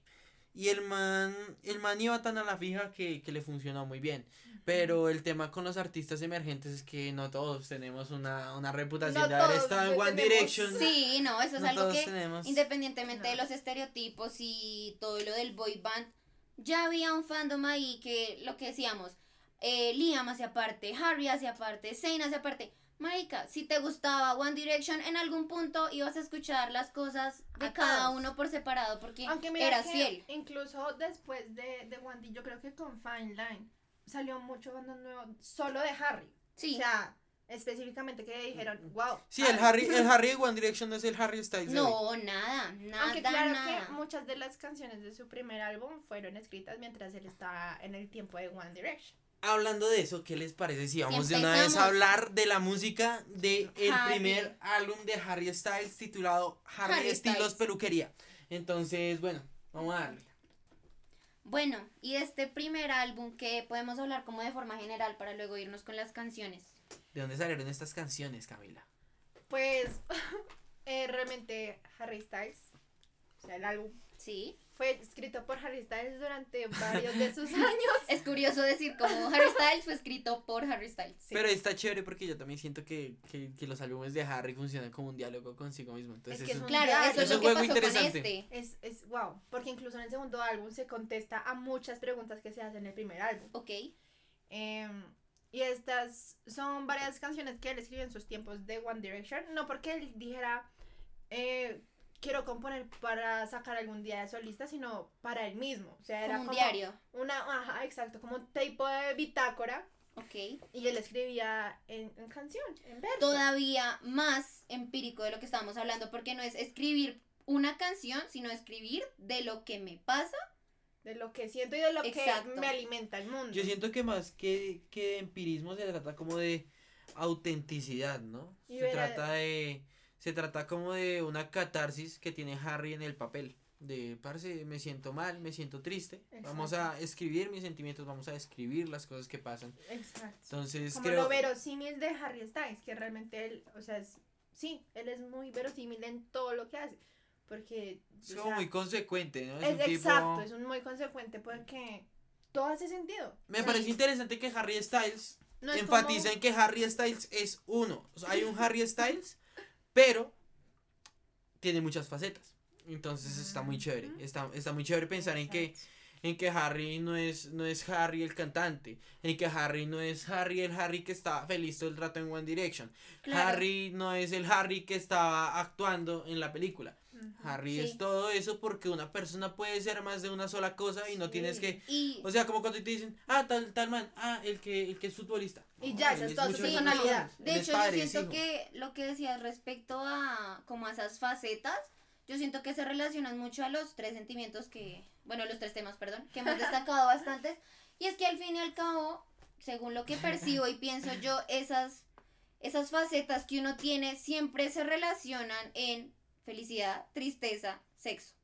Y el man, el man iba tan a la fija que, que le funcionó muy bien. Pero el tema con los artistas emergentes es que no todos tenemos una, una reputación No de haber estado en One tenemos- Direction. Sí, no, eso es no algo que tenemos. independientemente de los estereotipos y todo lo del boy band, ya había un fandom ahí que lo que decíamos, eh, Liam hacia parte, Harry hacia parte, Zayn hacia parte. Marica, si te gustaba One Direction, en algún punto ibas a escuchar las cosas de A cada todos. uno por separado porque Aunque mira que fiel. incluso después de, de Wandy, yo creo que con Fine Line salió mucho banda nuevo solo de Harry. Sí, O sea, específicamente que dijeron, wow. Sí, el Harry, el Harry de One Direction no es el Harry Styles. de no, nada, nada, Aunque claro nada. que muchas de las canciones de su primer álbum fueron escritas mientras él estaba en el tiempo de One Direction. Hablando de eso, ¿qué les parece si vamos Si de una vez a hablar de la música de el Harry. primer álbum de Harry Styles titulado Harry, Harry Estilos Styles. Peluquería? Entonces, bueno, vamos a darle. Bueno, y de este primer álbum que podemos hablar como de forma general para luego irnos con las canciones. ¿De dónde salieron estas canciones, Camila? Pues eh, realmente Harry Styles, o sea, el álbum Sí. Fue escrito por Harry Styles durante varios de sus años. Es curioso decir como Harry Styles fue escrito por Harry Styles. Sí. Pero está chévere porque yo también siento que, que, que los álbumes de Harry funcionan como un diálogo consigo mismo. Entonces, Es que es un Claro, diario. eso es Es lo un que juego pasó interesante. con este. Es, es wow, porque incluso en el segundo álbum se contesta a muchas preguntas que se hacen en el primer álbum. Ok. Em, y estas son varias canciones que él escribió en sus tiempos de One Direction. No porque él dijera, eh, quiero componer para sacar algún día de solista, sino para él mismo. O sea, era Como un como diario. Una, ajá, exacto, como un tipo de bitácora. Ok. Y él escribía en, en canción, en verso. Todavía más empírico de lo que estábamos hablando, porque no es escribir una canción, sino escribir de lo que me pasa. De lo que siento y de lo Exacto. que me alimenta el mundo. Yo siento que más que, que de empirismo se trata como de autenticidad, ¿no? Y se trata de. Se trata como de una catarsis que tiene Harry en el papel. De, parce, me siento mal, me siento triste. Vamos a escribir mis sentimientos, vamos a escribir las cosas que pasan. Exacto. Entonces, Como creo. lo verosímil de Harry Styles, que realmente él, o sea, es, sí, él es muy verosímil en todo lo que hace. Porque. Es como sea, muy consecuente, ¿no? Es, es un tipo- exacto, es un muy consecuente porque todo hace sentido. Me parece interesante que Harry Styles No enfatiza como- en que Harry Styles es uno. O sea, hay un Harry Styles, pero tiene muchas facetas. Entonces está muy chévere. Está, está muy chévere pensar en que. En que Harry no es, no es Harry el cantante. En que Harry no es Harry el Harry que estaba feliz todo el rato en One Direction. Claro. Harry no es el Harry que estaba actuando en la película. Harry Sí. es todo eso porque una persona puede ser más de una sola cosa y no Sí. tienes que... Y O sea, como cuando te dicen, ah, tal, tal man, ah, el que, el que es futbolista. Y ya, esa es toda su personalidad. de hecho yo siento hijo. que lo que decías respecto a como a esas facetas, yo siento que se relacionan mucho a los tres sentimientos que, bueno, los tres temas, perdón, que hemos destacado bastantes. Y es que al fin y al cabo, según lo que percibo y pienso yo, esas, esas facetas que uno tiene siempre se relacionan en felicidad, tristeza, sexo.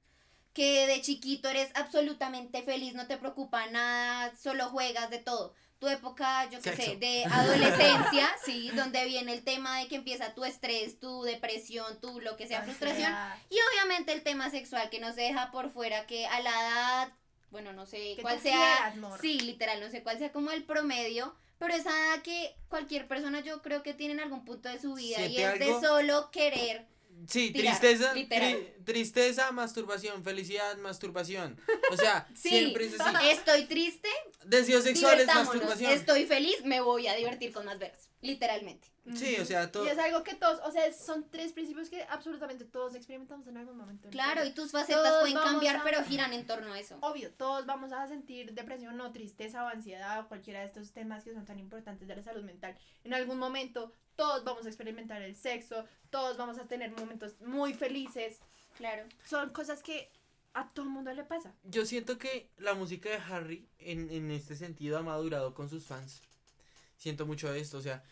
Que de chiquito eres absolutamente feliz, no te preocupa nada, solo juegas de todo. Tu época, yo qué sé, de adolescencia, sí, donde viene el tema de que empieza tu estrés, tu depresión, tu lo que sea, frustración. Y obviamente el tema sexual que no se deja por fuera, que a la edad, bueno, no sé Que cuál sea. quieras. Sí, literal, no sé cuál sea como el promedio, pero esa edad que cualquier persona yo creo que tiene en algún punto de su vida y ¿Siente es algo? de solo querer. Sí, Tirar, tristeza, literal. tri- tristeza, masturbación, felicidad, masturbación. O sea, Sí, siempre es así. estoy triste, Deseo sexual es divertámonos. masturbación. Estoy feliz, me voy a divertir con más veras, literalmente. Sí, o sea, todo. Y es algo que todos, o sea, son tres principios que absolutamente todos experimentamos en algún momento. Claro, y tus facetas Todos pueden cambiar, a- pero giran en torno a eso. Obvio, todos vamos a sentir depresión o tristeza o ansiedad o cualquiera de estos temas que son tan importantes de la salud mental. En algún momento todos vamos a experimentar el sexo, todos vamos a tener momentos muy felices. Claro. Son cosas que a todo el mundo le pasa. Yo siento que la música de Harry, en, en este sentido, ha madurado con sus fans. Siento mucho esto, o sea,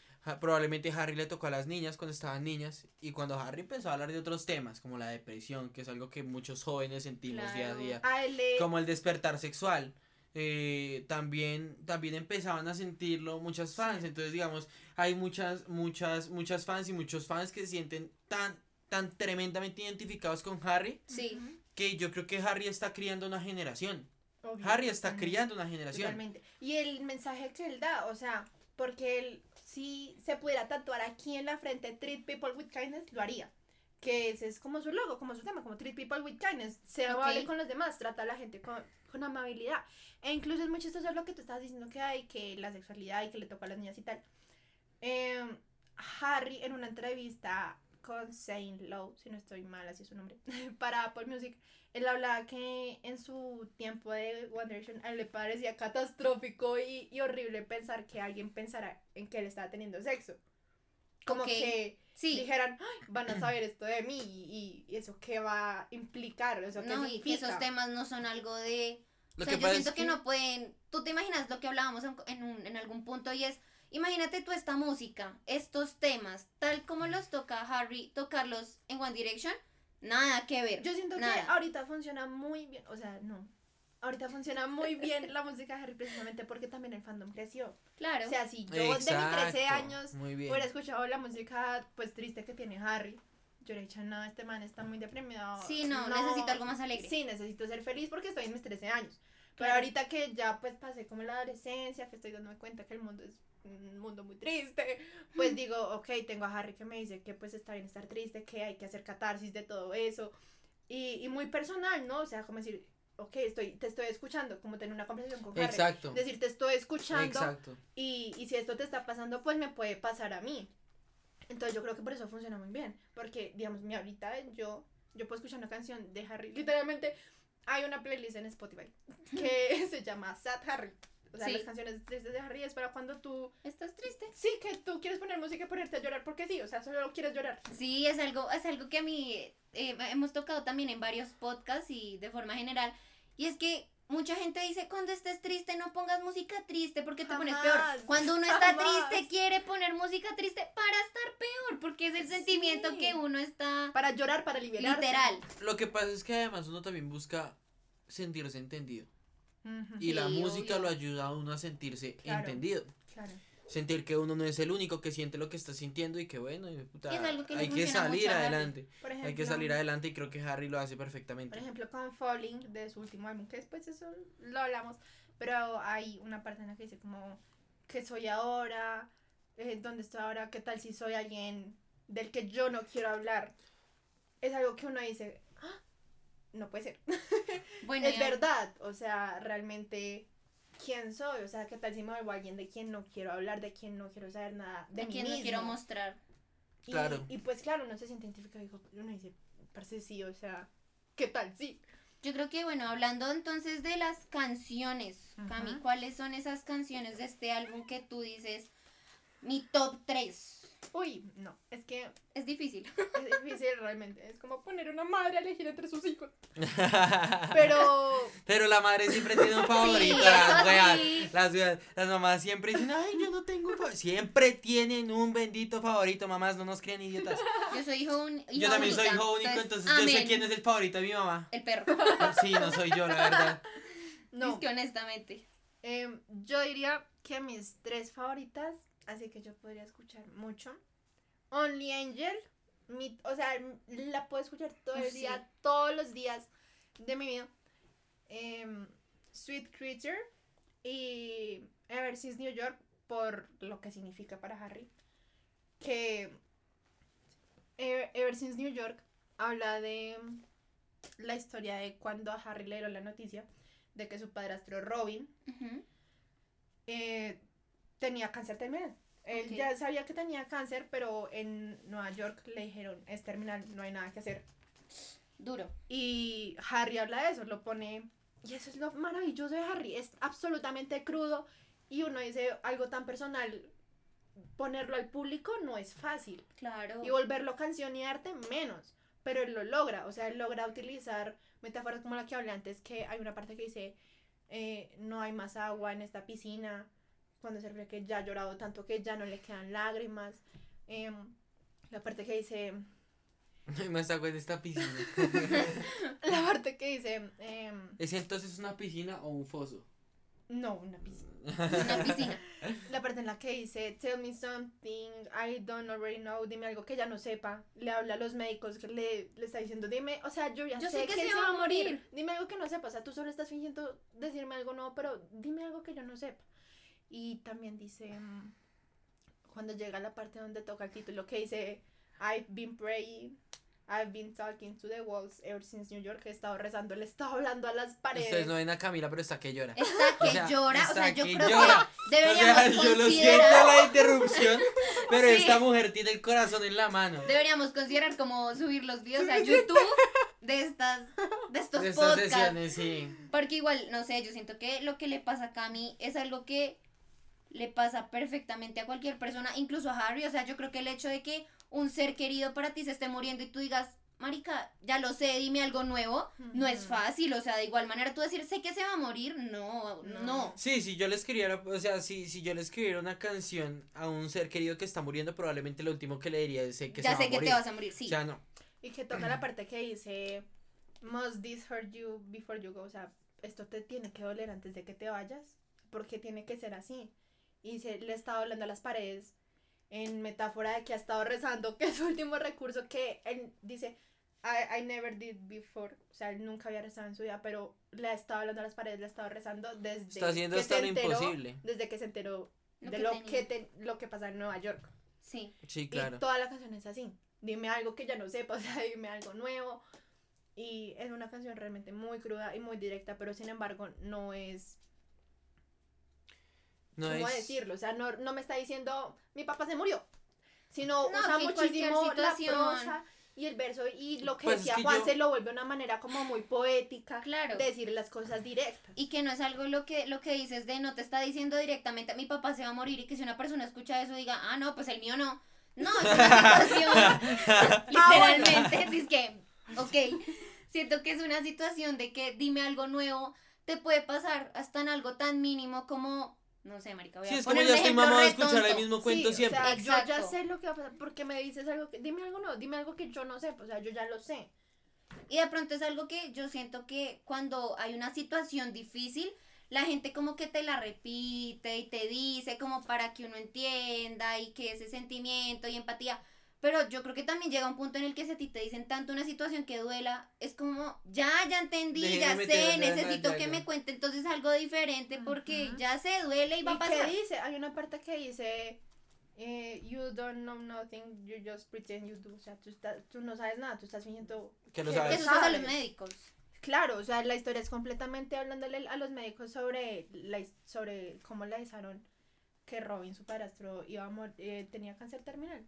probablemente Harry le tocó a las niñas cuando estaban niñas. Y cuando Harry empezó a hablar de otros temas, como la depresión, que es algo que muchos jóvenes sentimos día a Claro. día. A como el despertar sexual. eh, también, también empezaban a sentirlo muchas fans. Entonces, digamos, hay muchas, muchas, muchas fans y muchos fans que se sienten tan, tan tremendamente identificados con Harry Sí. Que yo creo que Harry está criando una generación. obvio, Harry está criando una generación. Totalmente. Y el mensaje que él da, o sea, porque él si se pudiera tatuar aquí en la frente Treat People with Kindness, lo haría. Que ese es como su logo, como su tema, como Treat People with Kindness. Ser amable con los demás, trata a la gente con, con amabilidad. E incluso es muy chistoso lo que tú estás diciendo que hay, que la sexualidad y que le toca a las niñas y tal. Em, Harry en una entrevista con Zane Lowe, si no estoy mal, así es su nombre, para Apple Music, él hablaba que en su tiempo de One Direction a él le parecía catastrófico y, y horrible pensar que alguien pensara en que él estaba teniendo sexo. Como que Sí. dijeran, "Ay, van a saber esto de mí y, y eso qué va a implicar, eso No, y que esos temas no son algo de... Lo o sea, que yo pasa siento es que, que- no pueden... Tú te imaginas lo que hablábamos en, un- en algún punto y es... Imagínate tú esta música, estos temas, tal como los toca Harry, tocarlos en One Direction, nada que ver. Yo siento que nada. ahorita funciona muy bien, o sea, no. Ahorita funciona muy bien la música de Harry precisamente porque también el fandom creció. Claro. O sea, si yo de mis 13 Exacto, años hubiera escuchado la música pues triste que tiene Harry, yo le he dicho, no, este man está muy deprimido. Sí, no, necesito algo más alegre. Sí, necesito ser feliz porque estoy en mis 13 años. Pero Claro. ahorita que ya pues pasé como la adolescencia, que estoy dándome cuenta que el mundo es un mundo muy triste, pues digo, ok, tengo a Harry que me dice que pues está bien estar triste, que hay que hacer catarsis de todo eso. Y, y muy personal, ¿no? O sea, como decir, ok, estoy, te estoy escuchando, como tener una conversación con Harry. Exacto. Decir, te estoy escuchando Exacto. y, y si esto te está pasando, pues me puede pasar a mí. Entonces yo creo que por eso funciona muy bien. Porque, digamos, mi ahorita yo, yo puedo escuchar una canción de Harry. Literalmente hay una playlist en Spotify que se llama Sad Harry. O sea, Sí. las canciones tristes de Harry es para cuando tú... ¿Estás triste? Sí, que tú quieres poner música y ponerte a llorar porque sí. O sea, solo quieres llorar. Sí, es algo, es algo que a mí eh, hemos tocado también en varios podcasts y de forma general. Y es que mucha gente dice, cuando estés triste no pongas música triste porque te pones peor. Cuando uno está jamás. triste quiere poner música triste para estar peor porque es el sentimiento que uno está Para llorar, para liberarse. literal. Lo que pasa es que además uno también busca sentirse entendido. Y la música obvio. lo ayuda a uno a sentirse Claro. entendido. Claro. Sentir que uno no es el único que siente lo que está sintiendo y que bueno, y puta, Es algo que le hay que salir adelante. Por Hay que salir adelante y creo que Harry lo hace perfectamente. Por ejemplo, con Falling de su último álbum, que después eso lo hablamos, pero hay una parte en la que dice como qué soy ahora, eh, dónde estoy ahora, qué tal si soy alguien del que yo no quiero hablar. Es algo que uno dice, "Ah, no puede ser. Bueno, es verdad, o sea, realmente, ¿quién soy? O sea, qué tal si me vuelvo alguien de quien no quiero hablar, de quien no quiero saber nada, de, de mí quien no quiero mostrar. Y, Claro. y pues claro, uno se siente identificado y dijo- uno dice, parece sí, o sea, ¿qué tal? Sí. Yo creo que, bueno, hablando entonces de las canciones, Cami. ¿cuáles son esas canciones de este álbum que tú dices, mi top 3? Uy, no, es que Es difícil. es difícil realmente. Es como poner una madre a elegir entre sus hijos. Pero Pero la madre siempre tiene un favorito, Sí, las eso weas. sí. Las, weas, las mamás siempre dicen, ay, yo no tengo un favorito. Siempre tienen un bendito favorito, mamás, no nos crean idiotas. Yo soy hijo un- yo también soy hijo único, entonces yo sé quién es el favorito de mi mamá. El perro. Sí, no soy yo, la verdad. no. Es que honestamente. Em, yo diría que mis tres favoritas, así que yo podría escuchar mucho. Only Angel, mi, o sea, la puedo escuchar todo el Sí. día, todos los días de mi vida. Em, Sweet Creature y Ever Since New York por lo que significa para Harry. Que Ever, Ever Since New York habla de la historia de cuando a Harry le dieron la noticia de que su padrastro Robin Ujú. eh, tenía cáncer terminal. Él Ok. ya sabía que tenía cáncer, pero en Nueva York le dijeron, es terminal, no hay nada que hacer. Duro. Y Harry habla de eso, lo pone... Y eso es lo maravilloso de Harry, es absolutamente crudo. Y uno dice algo tan personal, ponerlo al público no es fácil. Claro. Y volverlo canción y arte menos. Pero él lo logra, o sea, él logra utilizar metáforas como la que hablé antes, que hay una parte que dice, eh, no hay más agua en esta piscina, cuando se refiere que ya ha llorado tanto que ya no le quedan lágrimas. Em, la parte que dice, Ay, me saco en esta piscina. la parte que dice, em, ¿Es entonces una piscina o un foso? no, una piscina. Una piscina. La parte en la que dice, tell me something I don't already know, dime algo que ya no sepa. Le habla a los médicos que le, le está diciendo, dime, o sea, yo ya Yo sé, sé que que se se va a a morir. morir. Dime algo que no sepa, o sea, tú solo estás fingiendo decirme algo nuevo, pero dime algo que yo no sepa. Y también dice, mm, cuando llega la parte donde toca el título, que dice, I've been praying, I've been talking to the walls ever since New York, he estado rezando, le he estado hablando a las paredes. Ustedes no ven a Camila, pero está que llora. Está que O sea, llora. O está sea, yo que creo llora. que O deberíamos sea, yo lo siento considerar. la interrupción, pero Sí. esta mujer tiene el corazón en la mano. Deberíamos considerar como subir los videos a YouTube de estas de estos De estas podcasts. sesiones, sí. Porque igual, no sé, yo siento que lo que le pasa a Cami es algo que le pasa perfectamente a cualquier persona, incluso a Harry. O sea, yo creo que el hecho de que un ser querido para ti se esté muriendo y tú digas, Marica, ya lo sé, dime algo nuevo, no es fácil. O sea, de igual manera tú decir, sé que se va a morir, no, no. No. Sí, si yo le escribiera, o sea, si, si yo le escribiera una canción a un ser querido que está muriendo, probablemente lo último que le diría es sé que ya se va sé a que morir. te vas a morir, sí. O sea, no. Y que toca la parte que dice, must this hurt you before you go? O sea, esto te tiene que doler antes de que te vayas, porque tiene que ser así. Y se le estaba hablando a las paredes en metáfora de que ha estado rezando, que es su último recurso, que él dice, I, I never did before. O sea, él nunca había rezado en su vida, pero le ha estado hablando a las paredes, le ha estado rezando desde Está haciendo que se enteró- imposible. Desde que se enteró Lo de que lo tenía. que, te- lo que pasa en Nueva York. Sí. Sí, claro. Y toda la canción es así. Dime algo que ya no sepa, o sea, dime algo nuevo. Y es una canción realmente muy cruda y muy directa, pero sin embargo no es, No ¿cómo es... decirlo? O sea, no, no me está diciendo, mi papá se murió, sino No, usa muchísimo la situación. prosa y el verso y lo que Pues es decía que Juan yo- se lo vuelve una manera como muy poética Claro. de decir las cosas directas. Y que no es algo lo que, lo que dices de no te está diciendo directamente mi papá se va a morir y que si una persona escucha eso diga, ah, no, pues el mío no. No, es una situación. literalmente. Dice que, ok, siento que es una situación de que dime algo nuevo, te puede pasar hasta en algo tan mínimo como, no sé, marica, voy a Sí, es como ya estoy mamado de escuchar el mismo cuento Sí, siempre. O sea, yo ya Exacto. sé lo que va a pasar, porque me dices algo que, dime algo no, dime algo que yo no sé, o sea, yo ya lo sé. Y de pronto es algo que yo siento que cuando hay una situación difícil, la gente como que te la repite y te dice como para que uno entienda y que ese sentimiento y empatía. Pero yo creo que también llega un punto en el que si a ti te dicen tanto una situación que duela, es como, ya, ya entendí, Déjeme ya sé, necesito que me cuente entonces algo diferente porque Ujú. ya se duele y va a ¿Y qué pasar. dice? Hay una parte que dice, eh, you don't know nothing, you just pretend you do. O sea, tú, estás- tú no sabes nada, tú estás fingiendo... Que lo que sabes. Eso es a los médicos. Claro, o sea, la historia es completamente hablándole a los médicos sobre, la, sobre cómo le avisaron que Robin, su padrastro, iba a eh, tenía cáncer terminal.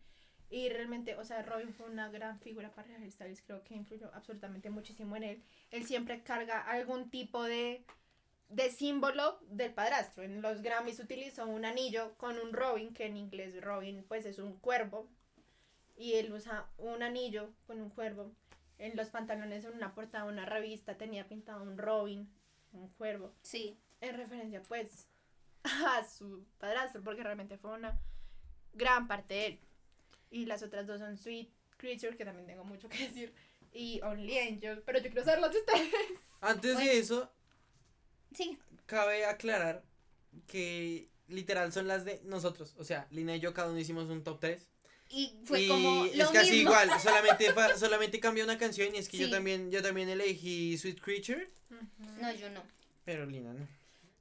Y realmente, o sea, Robin fue una gran figura para Harry Styles, creo que influyó absolutamente muchísimo en él. Él siempre carga algún tipo de, de símbolo del padrastro. En los Grammys utilizó un anillo con un Robin, que en inglés Robin pues es un cuervo. Y él usa un anillo con un cuervo. En los pantalones, en una portada de una revista, tenía pintado un Robin, un cuervo Sí. en referencia pues a su padrastro porque realmente fue una gran parte de él y las otras dos son Sweet Creature que también tengo mucho que decir y Only Angel pero yo quiero saber las de ustedes Antes de eso, Sí. cabe aclarar que literal son las de nosotros. O sea, Lina y yo cada uno hicimos un top 3. Y fue y como es lo casi mismo. igual, solamente, solamente cambió una canción y es que yo también yo también elegí Sweet Creature, No, yo no. pero Lina no.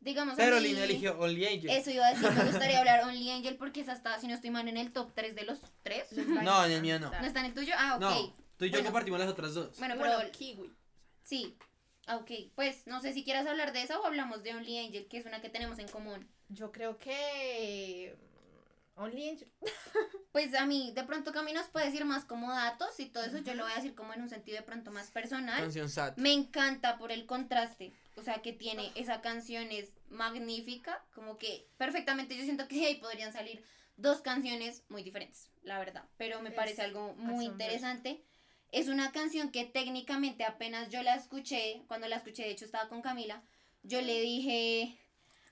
Digamos, a Pero mí- Lina eligió Only Angel. Eso iba a decir, me gustaría hablar Only Angel porque esa está, si no estoy mal, en el top 3 de los 3. No, en el mío no. ¿No está en el tuyo? Ah, ok. No, tú y yo Bueno. compartimos las otras dos. Bueno, bueno, pero Kiwi sí. Ah, ok. Pues no sé si quieras hablar de esa o hablamos de Only Angel, que es una que tenemos en común. yo creo que Only Angel Pues a mí, de pronto Cami nos puede decir más como datos y todo eso, yo lo voy a decir como en un sentido de pronto más personal. Canción sad. Me encanta por el contraste, o sea, que tiene esa canción es magnífica, como que perfectamente yo siento que ahí podrían salir dos canciones muy diferentes, la verdad, pero me Es parece algo muy asombroso. interesante. Es una canción que técnicamente apenas yo la escuché, cuando la escuché, de hecho estaba con Camila, yo le dije,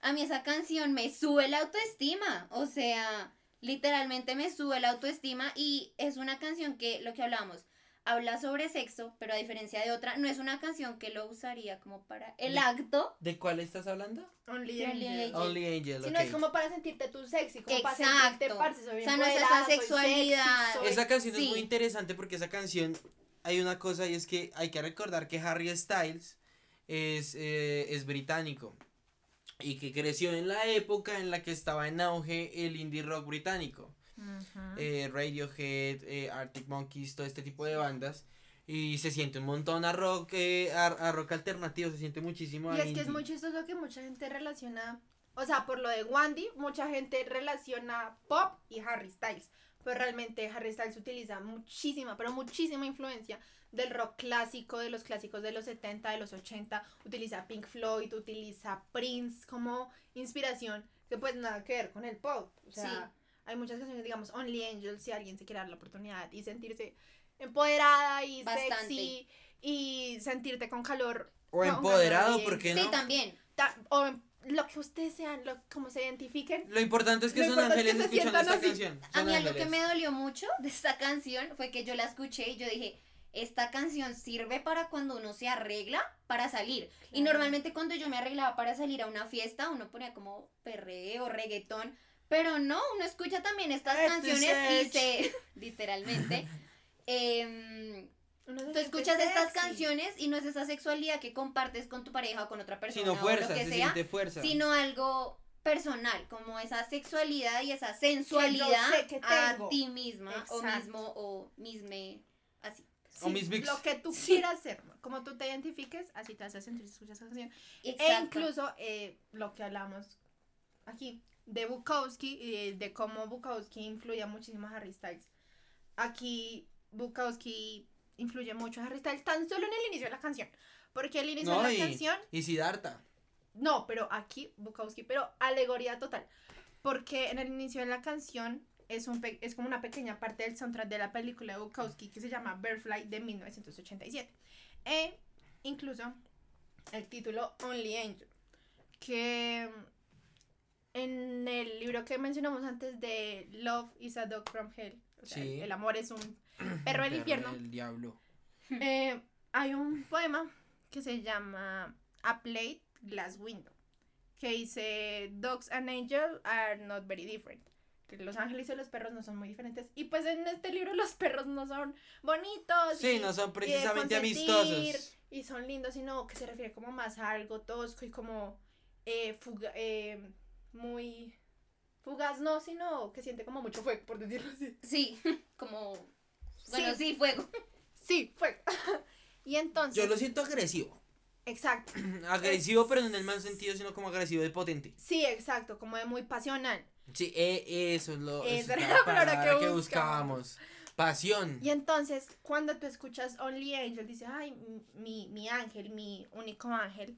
a mí esa canción me sube la autoestima, o sea, literalmente me sube la autoestima y es una canción que, lo que hablábamos, habla sobre sexo, pero a diferencia de otra, no es una canción que lo usaría como para el De- acto. ¿De cuál estás hablando? Only Only Angel Angel. Only Angel, si no es como para sentirte tú sexy como para Exacto. sentirte parce, soy O sea, no es esa sexualidad. sexy, soy- Esa canción Sí. es muy interesante porque esa canción hay una cosa y es que hay que recordar que Harry Styles es, eh, es británico y que creció en la época en la que estaba en auge el indie rock británico. Ujú. Eh, Radiohead, eh, Arctic Monkeys, todo este tipo de bandas. Y se siente un montón a rock, eh, a, a rock alternativo, se siente muchísimo a Y es que es indie. muy chistoso que mucha gente relaciona, o sea, por lo de Wandy, mucha gente relaciona pop y Harry Styles. Pero realmente Harry Styles utiliza muchísima, pero muchísima influencia del rock clásico, de los clásicos de los 70, de los 80. Utiliza Pink Floyd, utiliza Prince como inspiración, que pues nada que ver con el pop. O sea, Sí. Hay muchas canciones, digamos, Only Angel, si alguien se quiere dar la oportunidad y sentirse empoderada y Bastante. sexy y sentirte con calor. O no, empoderado, bien. ¿por qué Sí, no? también. Ta- o en- lo que ustedes sean, lo, como se identifiquen. Lo importante es que Lo son importante es ángeles que escuchando esta así. canción. A Son mí algo que ángeles. me dolió mucho de esta canción fue que yo la escuché y yo dije, esta canción sirve para cuando uno se arregla para salir. Y Claro. normalmente cuando yo me arreglaba para salir a una fiesta, uno ponía como perreo, reggaetón. Pero no, uno escucha también estas Este canciones y se, literalmente, em, tú escuchas estas canciones y no es esa sexualidad que compartes con tu pareja o con otra persona Sino o fuerza, lo que se sea, siente fuerza. sino algo personal, como esa sexualidad y esa sensualidad sé que a tengo. ti misma o Exacto. mismo o misme así. O mis Vicks. Lo que tú quieras ser, como tú te identifiques, así te hace sentir si escuchas esa canción. E Exacto. incluso eh, lo que hablamos aquí de Bukowski y de cómo Bukowski influye muchísimo a Harry Styles. Aquí Bukowski influye mucho a Harry Styles tan solo en el inicio de la canción. Porque el inicio No, de la y, canción y Siddhartha. No, pero aquí Bukowski, pero alegoría total. Porque en el inicio de la canción es, un pe- es como una pequeña parte del soundtrack de la película de Bukowski que se llama Birdfly de 1987. E incluso el título Only Angel. Que en el libro que mencionamos antes de Love is a Dog from Hell, o sea, Sí. el amor es un perro del infierno. El diablo. Eh, hay un poema que se llama A Plate Glass Window, que dice Dogs and angels are not very different. que los ángeles y los perros no son muy diferentes. Y pues en este libro los perros no son bonitos. Sí, y- no son y precisamente consentir, amistosos. Y son lindos, sino que se refiere como más a algo tosco y como eh, fuga- eh, muy fugaz, no, sino que siente como mucho fuego, por decirlo así. Sí, como. Bueno, Sí. sí, fuego. Sí, fuego. y entonces. Yo lo siento agresivo. Exacto. agresivo, pero no en el mal sentido, sino como agresivo de potente. Sí, exacto, como de muy pasional. Sí, eh, eso es lo Esa era la palabra que buscábamos. Pasión. Y entonces, cuando tú escuchas Only Angel, dices, ay, mi, mi ángel, mi único ángel.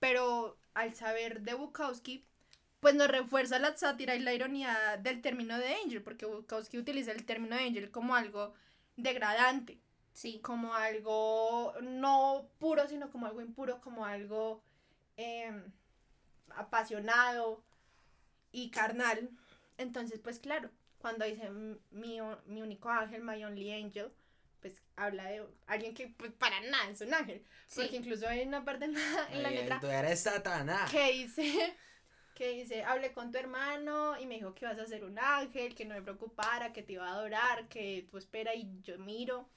Pero al saber de Bukowski, pues nos refuerza la sátira y la ironía del término de angel, porque Bukowski utiliza el término de angel como algo degradante, Sí. como algo no puro, sino como algo impuro, como algo em, apasionado y carnal. Entonces, pues claro, cuando dice "M- mi, mi único ángel, my only angel, pues habla de alguien que pues, para nada es un ángel. Porque Sí. incluso hay una parte en la, en la letra tú eres Satanás. que dice, que dice, hablé con tu hermano y me dijo que ibas a ser un ángel, que no me preocupara, que te iba a adorar, que tú espera y yo miro.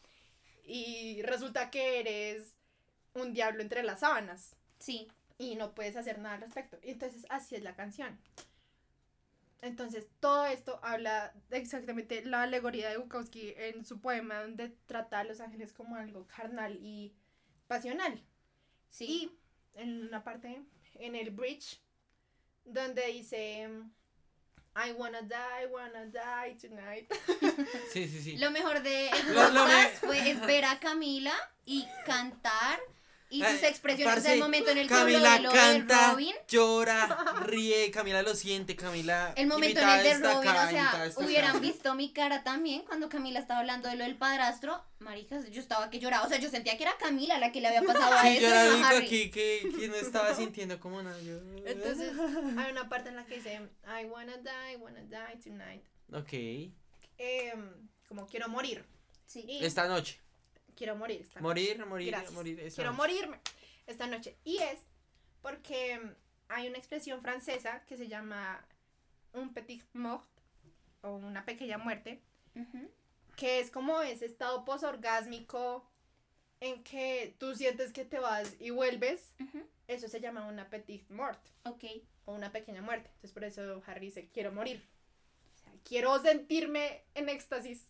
Y resulta que eres un diablo entre las sábanas Sí. y no puedes hacer nada al respecto. Y entonces así es la canción. Entonces todo esto habla de exactamente la alegoría de Bukowski en su poema donde trata a los ángeles como algo carnal y pasional. Sí. Y en una parte, en el bridge, donde dice I wanna die, wanna die tonight. Sí, sí, sí. Lo mejor de el Lo- lo podcast me- fue es ver a Camila y cantar y sus Eh, expresiones parce, del momento en el que habló Camila de lo de canta, Robin. llora, ríe, Camila lo siente, Camila. El momento en el de Robin, destacada, o sea, hubieran visto mi cara también cuando Camila estaba hablando de lo del padrastro. Maricas, yo estaba que lloraba. O sea, yo sentía que era Camila la que le había pasado a Sí, eso. yo y era no el a único Harry. aquí que, que no estaba sintiendo como nada. yo- Entonces hay una parte en la que dice I wanna die, wanna die tonight. Ok. Em, como quiero morir. Sí. Y Esta noche. Quiero morir. esta noche. Morir, morir, Gracias. morir. esta quiero noche. morirme esta noche. Y es porque em, hay una expresión francesa que se llama un petit mort o una pequeña muerte, Ujú. que es como ese estado posorgásmico en que tú sientes que te vas y vuelves. Ujú. Eso se llama una petit mort Ok. o una pequeña muerte. Entonces por eso Harry dice, quiero morir. O sea, quiero sentirme en éxtasis,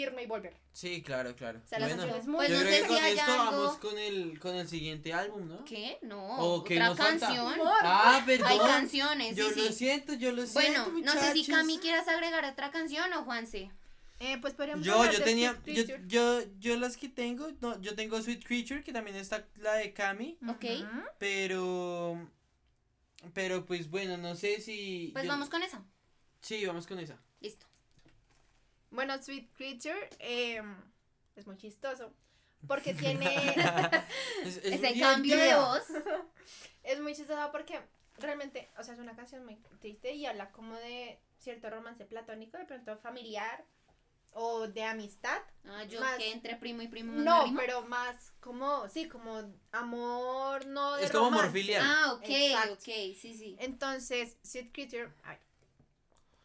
irme y volver. Sí, claro, claro. O sea, la Bueno, canción es muy... Pues yo no creo sé que si con hay esto algo- vamos con el, con el siguiente álbum, ¿no? ¿Qué? No. ¿O qué otra nos falta? canción. Ah, perdón. Hay canciones, Yo sí, lo sí. siento, yo lo Bueno, siento. no sé si muchachos. Cami quieras agregar otra canción o Juanse. Eh, pues podríamos Yo, hablar yo de tenía, Sweet yo, Creature. yo, yo las que tengo, no, yo tengo Sweet Creature, que también está la de Cami, Ok. Ujú. pero, pero pues bueno, no sé si. Pues yo- vamos con esa. Sí, vamos con esa. Listo. Bueno, Sweet Creature eh, es muy chistoso. Porque tiene. Es- es Ese cambio de voz. es muy chistoso porque realmente, o sea, es una canción muy triste y habla como de cierto romance platónico, de pronto familiar o de amistad. Ah, yo Más- que entre primo y primo. No, pero más como, sí, como amor, no de Es como amor romance. filial. Ah, ok, Exacto. ok, sí, sí. Entonces, Sweet Creature ay,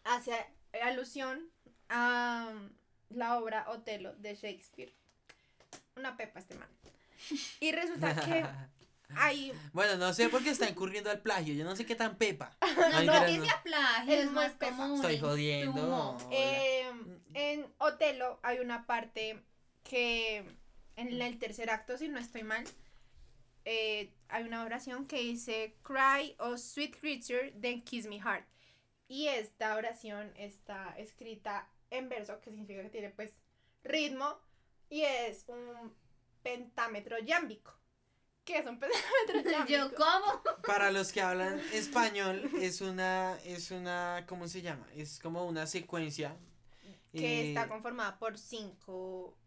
hace alusión a la obra Otelo de Shakespeare. Una pepa este man. Y resulta que hay Bueno, no sé por qué está incurriendo al plagio. Yo no sé qué tan pepa. No, no que sea plagio, Es es más pepa. un Estoy jodiendo. Hola. Eh, en Otelo hay una parte que en el tercer acto, si no estoy mal, eh, hay una oración que dice Cry, oh sweet creature, then kiss me hard. Y esta oración está escrita en verso, que significa que tiene pues ritmo, y es un pentámetro yámbico. ¿Qué es un pentámetro yámbico? Yo, ¿cómo? Para los que hablan español, es una, es una, ¿cómo se llama? Es como una secuencia. que eh, está conformada por cinco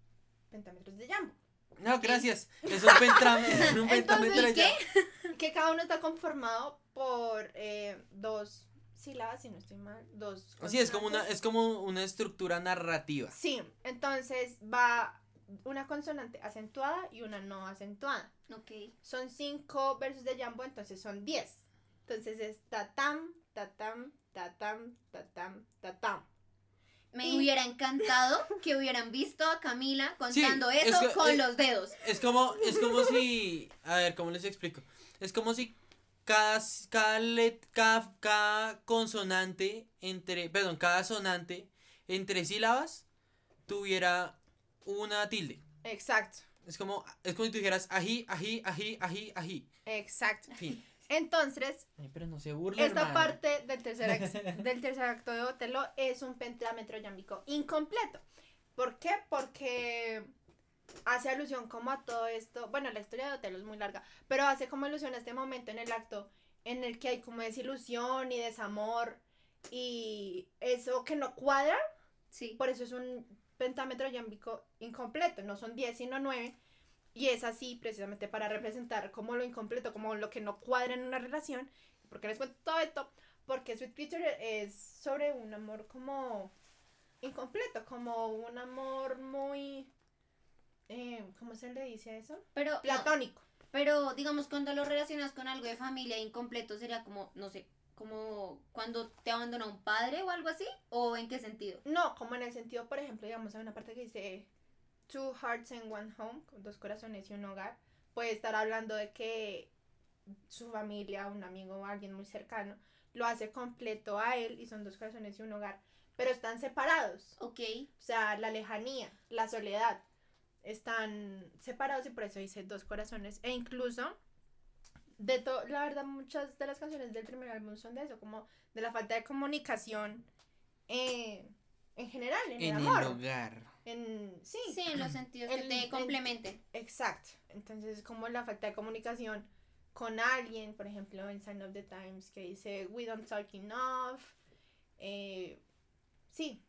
pentámetros de jambo. No, gracias. Es un pentámetro. un pentámetro ¿y ya. qué? que cada uno está conformado por eh, dos sílabas, si no estoy mal, dos. Sí, es como una, es como una estructura narrativa. Sí, entonces va una consonante acentuada y una no acentuada. Ok. Son cinco versos de jambo, entonces son diez. Entonces está tam, tatam, tatam, tatam, tatam. Me Y- hubiera encantado que hubieran visto a Camila contando es eso que- con los dedos. Es como, es como si, a ver, ¿cómo les explico? Es como si cada, cada, let- cada, cada consonante entre, perdón, cada sonante entre sílabas tuviera una tilde. Exacto, Es como, es como si tú dijeras ají, ají, ají, ají, ají. exacto. Fin. Entonces, Ay, pero no se burle, esta parte del tercer, del tercer acto de Otelo es un pentámetro yámbico incompleto. ¿Por qué? Porque hace alusión como a todo esto. Bueno, la historia de Otelo es muy larga, pero hace como alusión a este momento en el acto en el que hay como desilusión y desamor y eso que no cuadra. Sí. Por eso es un pentámetro yámbico incompleto. No son 10, sino 9. Y es así precisamente para representar como lo incompleto, como lo que no cuadra en una relación. ¿Por qué les cuento todo esto? Porque Sweet Creature es sobre un amor como incompleto, como un amor muy... eh, ¿Cómo se le dice a eso? Pero, no, Platónico. pero digamos, cuando lo relacionas con algo de familia incompleto, sería como, no sé, como cuando te abandona un padre o algo así, o en qué sentido. No, como en el sentido, por ejemplo, digamos, hay una parte que dice Two Hearts and One Home, con dos corazones y un hogar. Puede estar hablando de que su familia, un amigo o alguien muy cercano, lo hace completo a él y son dos corazones y un hogar, pero están separados. Ok. O sea, la lejanía, la soledad, están separados y por eso dice dos corazones. E incluso, de todo, la verdad, muchas de las canciones del primer álbum son de eso, como de la falta de comunicación eh, en general, en, En el el amor. hogar. En, sí, Sí, en los sentidos que El- te el- complementen. exacto. Entonces, como la falta de comunicación con alguien, por ejemplo, en Sign of the Times, que dice, we don't talk enough. eh, sí,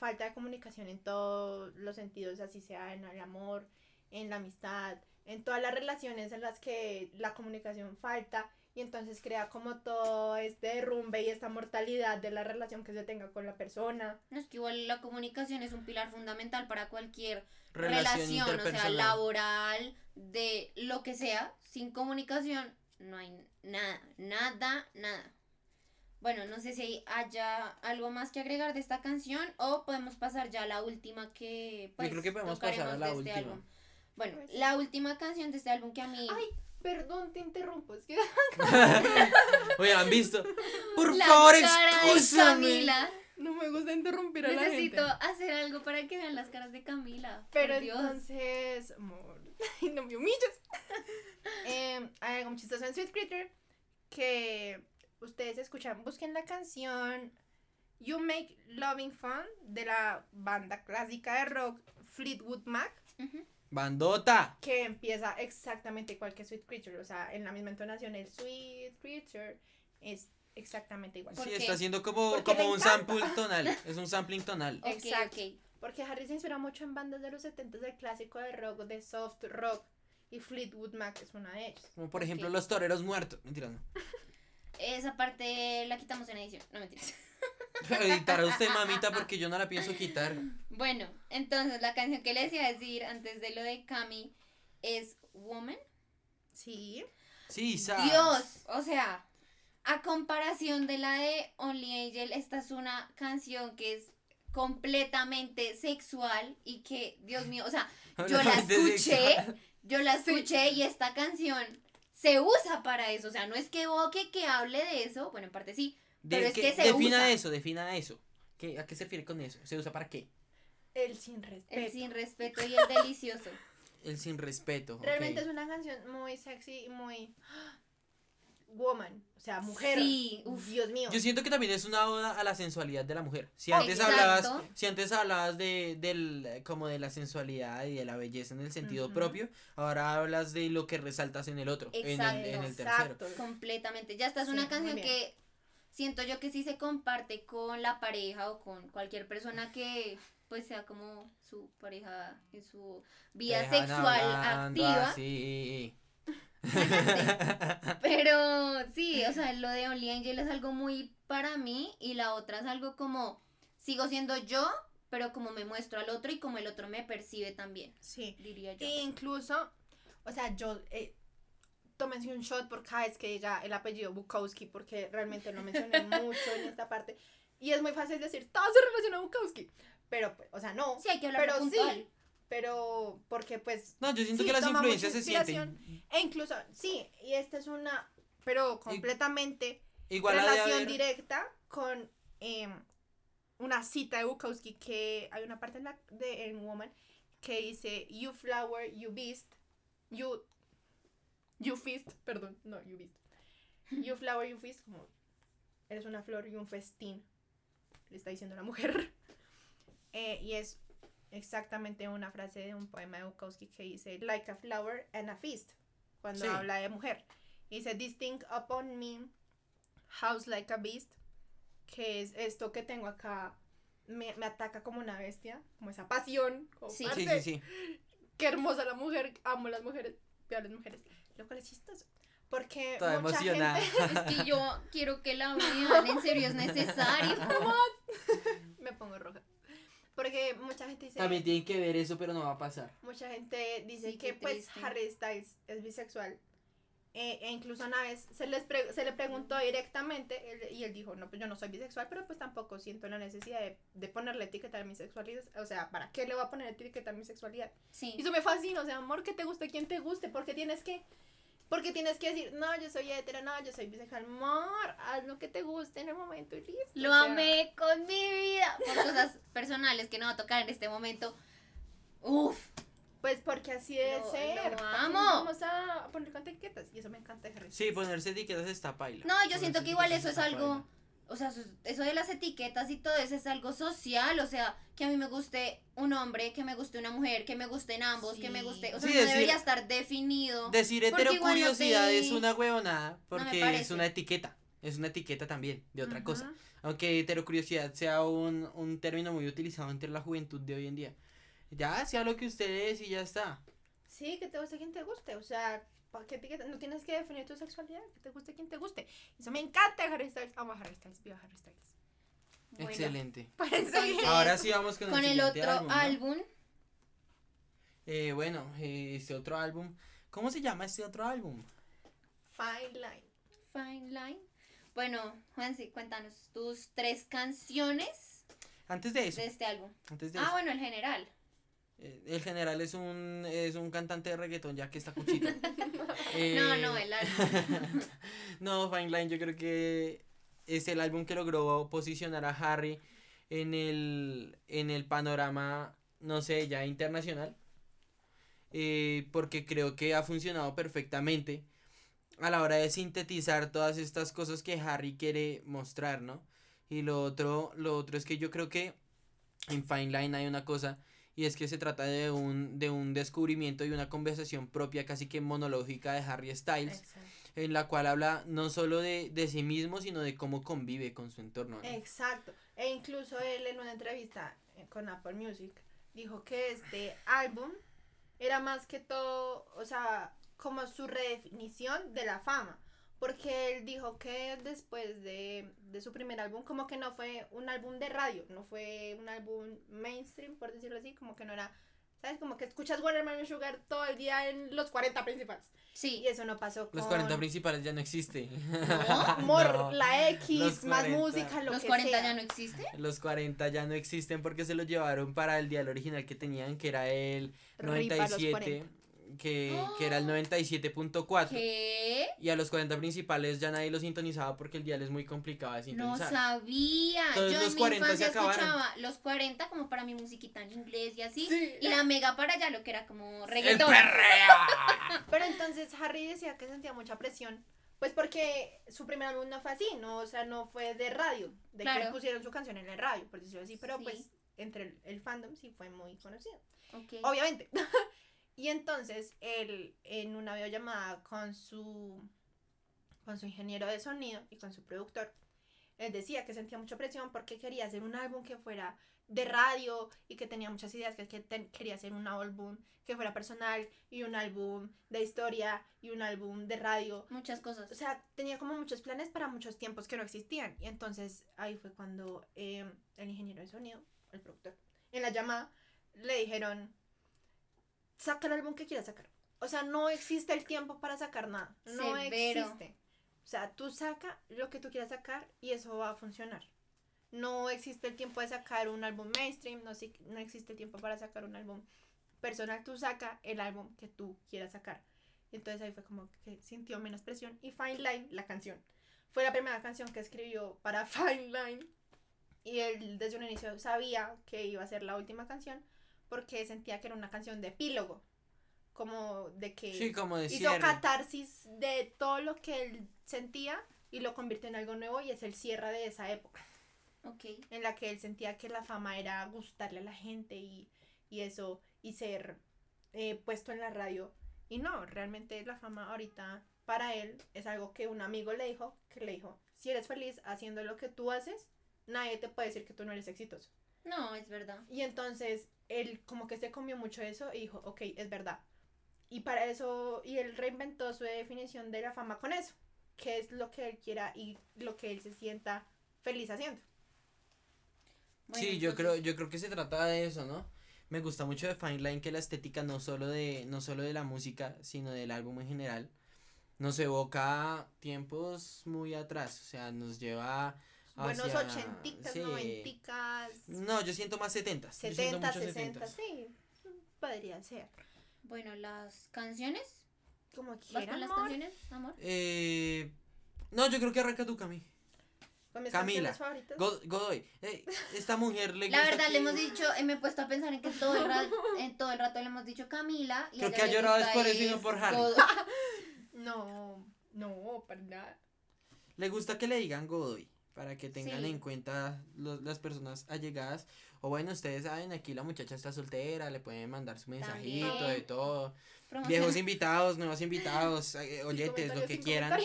falta de comunicación en todos los sentidos, así sea en el amor, en la amistad, en todas las relaciones en las que la comunicación falta y entonces crea como todo este derrumbe y esta mortalidad de la relación que se tenga con la persona. No es que igual la comunicación es un pilar fundamental para cualquier Relación, relación, o sea, laboral, de lo que sea. Sin comunicación no hay nada, nada, nada. Bueno, no sé si haya algo más que agregar de esta canción o podemos pasar ya a la última que pues, creo que podemos pasar a tocaremos la de este última. álbum. Bueno, Pues sí. la última canción de este álbum que a mí... Ay, perdón, te interrumpo, es que Oye, ¿han visto? Por la favor, excúsame. Camila. no me gusta interrumpir a la Necesito gente. hacer algo para que vean las caras de Camila. Pero por Dios. entonces, amor, ay, no me humilles. Eh, hay algo muy chistoso en Sweet Creature que ustedes escuchan. Busquen la canción You Make Loving Fun de la banda clásica de rock Fleetwood Mac. Bandota. que empieza exactamente igual que Sweet Creature. O sea, en la misma entonación, el Sweet Creature es exactamente igual. ¿Por Sí, está haciendo como, como un encanta. sample tonal. Es un sampling tonal. Exacto. Porque Harry se inspira mucho en bandas de los 70 del clásico de rock, de soft rock. Y Fleetwood Mac es una de ellas. Como por ejemplo los toreros muertos. Mentira, no. Esa parte la quitamos en edición. No mentiras. Editará usted, mamita, porque yo no la pienso quitar. Bueno, entonces la canción que les iba a decir antes de lo de Cami es Woman. Sí. Sí, sabes. Dios, o sea, a comparación de la de Only Angel, esta es una canción que es completamente sexual y que, Dios mío, o sea, yo la escuché, yo la escuché y esta canción se usa para eso, o sea, no es que evoque que hable de eso, bueno, en parte sí, De- pero es que- que se defina usa. eso, defina eso. ¿Qué, ¿A qué se refiere con eso? ¿Se usa para qué? El sin respeto. el sin respeto y el delicioso. El sin respeto. Realmente es una canción muy sexy y muy woman, o sea, mujer. Sí, uf. Dios mío. Yo siento que también es una oda a la sensualidad de la mujer. Si antes exacto. hablabas, si antes hablabas de del como de la sensualidad y de la belleza en el sentido propio, ahora hablas de lo que resaltas en el otro, en el, Exacto. en el tercero. Exacto. Completamente. Ya esta es Sí, una canción que siento yo que sí se comparte con la pareja o con cualquier persona que pues sea como su pareja en su vida Dejan sexual hablando activa. así. Pero sí, o sea, lo de Only Angel es algo muy para mí y la otra es algo como sigo siendo yo, pero como me muestro al otro y como el otro me percibe también, Sí. diría yo. E incluso, o sea, yo, eh, tómense un shot por cada vez que diga el apellido Bukowski, porque realmente lo mencioné mucho en esta parte. Y es muy fácil decir, todo se relaciona a Bukowski. Pero, pues, o sea, no. Sí, hay que hablar Pero puntual. sí. Pero, porque pues. No, yo siento sí, que las influencias se sienten. E incluso, sí, y esta es una. Pero completamente Igual relación haber- directa con em, una cita de Bukowski que hay una parte en, la, de, en Woman que dice You flower, you beast, you, you feast, perdón, no, you beast. You flower, you feast, como eres una flor y un festín, le está diciendo la mujer. Eh, y es exactamente una frase de un poema de Bukowski que dice Like a flower and a feast, cuando Sí. habla de mujer. Y dice This thing upon me House Like a Beast, que es esto que tengo acá, me, me ataca como una bestia, como esa pasión, como, Sí. Sí, "Parce, sí, sí. qué hermosa la mujer, amo las mujeres, veo a las mujeres, lo cual es chistoso, porque Toda mucha emocionada. gente, Es que yo quiero que la vean, en serio es necesario. me pongo roja, porque mucha gente dice, También tienen que ver eso, pero no va a pasar. mucha gente dice Sí, que pues. Harry Styles es bisexual, eh, e incluso una vez se, les pre- se le preguntó directamente él- y él dijo, no, pues yo no soy bisexual, pero pues tampoco siento la necesidad de, de ponerle etiqueta a mi sexualidad. O sea, ¿para qué le voy a poner etiqueta a mi sexualidad? Sí. Y eso me fascina, o sea, amor, que te guste quien te guste, porque tienes que... Porque tienes que decir, no, yo soy hetero, no, yo soy bisexual. Amor, haz lo que te guste en el momento y listo. Lo o sea, amé con mi vida. Por cosas personales que no va a tocar en este momento. Uf. Pues porque así debe Lo- ser. lo ¿para qué amo. Vamos a poner con etiquetas. Y eso me encanta de Harry Sí, ponerse etiquetas está paila. No, yo Ponerse siento que igual eso es algo. paila. O sea, eso- de las etiquetas y todo eso es algo social. O sea, que a mí me guste un hombre, que me guste una mujer, que me gusten ambos, que me guste. O sea, Sí, no decir- debería estar definido. Decir Porque hetero igual no te- es una huevonada porque es una etiqueta. Es una etiqueta también de otra cosa. Aunque heterocuriosidad sea un, un término muy utilizado entre la juventud de hoy en día. Ya, sea lo que usted es y ya está. Sí, que te guste quien te guste. O sea, ¿para qué etiqueta? No tienes que definir tu sexualidad. Que te guste quien te guste. Eso me encanta Harry Styles. Amo a Harry Styles. Viva Harry Styles. Bueno, Excelente. Entonces, Ahora sí vamos con, Con el otro álbum, ¿no? álbum, Eh, bueno, eh, este otro álbum. ¿Cómo se llama este otro álbum? Fine Line. Fine Line. Bueno, Juansi, cuéntanos tus tres canciones Antes de eso. de este álbum. Antes de Ah, eso. bueno, el general. Eh, El general es un, es un cantante de reggaetón ya que está cuchito. Eh, No, no, el álbum. no, Fine Line yo creo que es el álbum que logró posicionar a Harry en el, en el panorama, no sé, ya internacional. Eh, porque creo que ha funcionado perfectamente a la hora de sintetizar todas estas cosas que Harry quiere mostrar, ¿no? Y lo otro, lo otro es que yo creo que en Fine Line hay una cosa y es que se trata de un, de un descubrimiento y una conversación propia casi que monológica de Harry Styles Exacto. en la cual habla no solo de, de sí mismo sino de cómo convive con su entorno. ¿no? Exacto. E incluso él en una entrevista con Apple Music dijo que este álbum era más que todo, o sea, como su redefinición de la fama. Porque él dijo que después de, de su primer álbum, como que no fue un álbum de radio, no fue un álbum mainstream, por decirlo así, como que no era, ¿sabes? Como que escuchas Watermelon Sugar todo el día en los 40 principales. Sí. Y eso no pasó con... Los 40 principales ya no existen. Amor, No. la X, Los más 40. música, lo ¿Los que 40 sea. ya no existe? Los 40 ya no existen porque se los llevaron para el dial original que tenían, que era el Ripa los 97, 40. Que, que era el 97.4. ¿Qué? Y a los 40 principales ya nadie los sintonizaba porque el dial es muy complicado de No sintonizar. sabía. Entonces Yo los en 40 mi se acabaron. escuchaba los 40 como para mi musiquita en inglés y así. Sí. Y la mega para allá lo que era como ¡El reggaetón. perreo! Pero entonces Harry decía que sentía mucha presión. Pues porque su primer álbum no fue así, no, o sea, no fue de radio, de que Claro. pusieron su canción en el radio, por decirlo así, pero Sí. pues entre el, el fandom sí fue muy conocido, Ok. obviamente. y entonces él en una videollamada con su con su ingeniero de sonido y con su productor, él decía que sentía mucha presión porque quería hacer un álbum que fuera de radio y que tenía muchas ideas, que, que ten- quería hacer un álbum que fuera personal y un álbum de historia y un álbum de radio. Muchas cosas. O sea, tenía como muchos planes para muchos tiempos que no existían. Y entonces ahí fue cuando eh, el ingeniero de sonido, el productor, en la llamada le dijeron, saca el álbum que quieras sacar. o sea, no existe el tiempo para sacar nada. No Severo. existe. O sea, tú saca lo que tú quieras sacar y eso va a funcionar. No existe el tiempo de sacar un álbum mainstream, no, no existe el tiempo para sacar un álbum personal. Tú saca el álbum que tú quieras sacar. Entonces ahí fue como que sintió menos presión. Y Fine Line, la canción, fue la primera canción que escribió para Fine Line. Y él desde un inicio sabía que iba a ser la última canción porque sentía que era una canción de epílogo. Como de que Sí, como de hizo cierre. catarsis de todo lo que él sentía y lo convirtió en algo nuevo y es el cierre de esa época Ok. en la que él sentía que la fama era gustarle a la gente y, y eso y ser eh, puesto en la radio y no, realmente la fama ahorita para él es algo que un amigo le dijo, que le dijo, si eres feliz haciendo lo que tú haces, nadie te puede decir que tú no eres exitoso. No, es verdad. Y entonces él como que se comió mucho eso y dijo, ok, es verdad. Y para eso, y él reinventó su definición de la fama con eso, que es lo que él quiera y lo que él se sienta feliz haciendo. Bueno, sí, yo creo, yo creo que se trata de eso, ¿no? Me gusta mucho de Fine Line que la estética no solo de, no solo de la música, sino del álbum en general, nos evoca tiempos muy atrás, o sea, nos lleva Buenos hacia- ochenticas, sí. noventicas, No, yo siento más setentas. setentas, sesentas, sí, podría ser. Bueno, las canciones. Como ¿Vas quieran, con las canciones, amor? Eh, no, yo creo que arranca tú, Cami. Con mis Camila. canciones favoritas. God- Godoy, eh, esta mujer le La gusta verdad, que- le hemos dicho, eh, me he puesto a pensar en que todo el rato, en todo el rato le hemos dicho Camila. Y Creo que ha le llorado es por eso y no por Harry. Godoy. No, no, para nada. Le gusta que le digan Godoy para que tengan Sí. en cuenta los- las personas allegadas. O bueno, ustedes saben, aquí la muchacha está soltera, le pueden mandar su mensajito También. de todo. Viejos invitados, nuevos invitados, eh, oyetes, lo que quieran.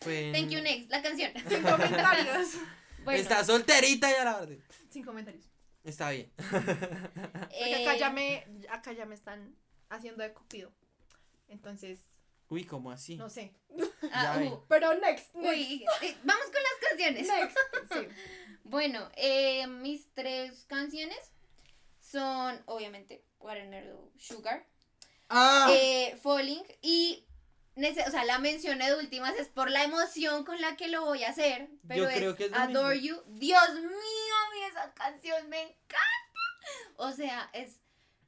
Pueden- Thank you next, la canción. Sin comentarios. Bueno, Está solterita ya la verdad. Sin comentarios. Está bien. Porque eh, acá ya me, acá ya me están haciendo de cupido. Entonces, Uy, ¿cómo así? no sé. ah, uh, Pero next, next. uy, eh, vamos con las canciones. Next. Sí. Bueno, eh, mis tres canciones son, obviamente, Watermelon Sugar, ¡Ah! eh, Falling y, o sea, la mencioné de últimas es por la emoción con la que lo voy a hacer, pero Yo creo es, que es Adore mismo. You. Dios mío, a mí esa canción me encanta. O sea, es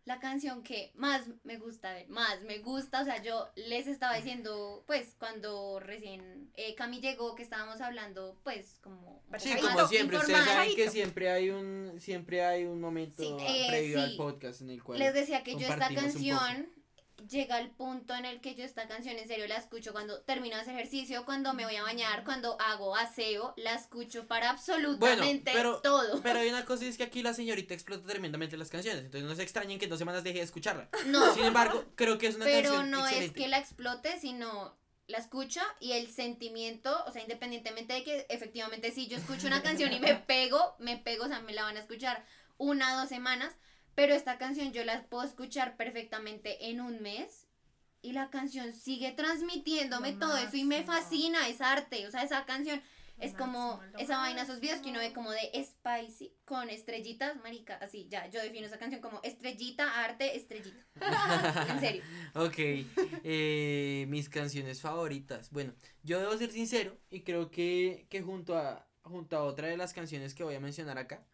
la canción que más me gusta, de- más me gusta, o sea, yo les estaba diciendo, pues, cuando recién eh, Cami llegó, que estábamos hablando, pues, como... Sí, como siempre, ustedes saben que siempre hay un, siempre hay un momento Sí, eh, previo al podcast en el cual Les decía que yo esta compartimos un poco. canción llega al punto en el que yo esta canción en serio la escucho cuando termino de hacer ejercicio, cuando me voy a bañar, cuando hago aseo, la escucho para absolutamente pero- todo. Pero hay una cosa es que aquí la señorita explota tremendamente las canciones, entonces no se extrañen que en dos semanas deje de escucharla. No, Sin embargo, creo que es una pero canción no es que la explote, sino la escucho y el sentimiento, o sea, independientemente de que efectivamente si yo escucho una canción y me pego, me pego, o sea, me la van a escuchar una o dos semanas, pero esta canción yo la puedo escuchar perfectamente en un mes y la canción sigue transmitiéndome todo eso y me máximo. fascina, es arte, o sea, esa canción es como máximo, esa vaina, esos videos que uno ve máximo. como de spicy con estrellitas, marica, así, ya, yo defino esa canción como estrellita, arte, estrellita. en serio. Ok, eh, mis canciones favoritas. Bueno, yo debo ser sincero y creo que, que junto, a, junto a otra de las canciones que voy a mencionar acá,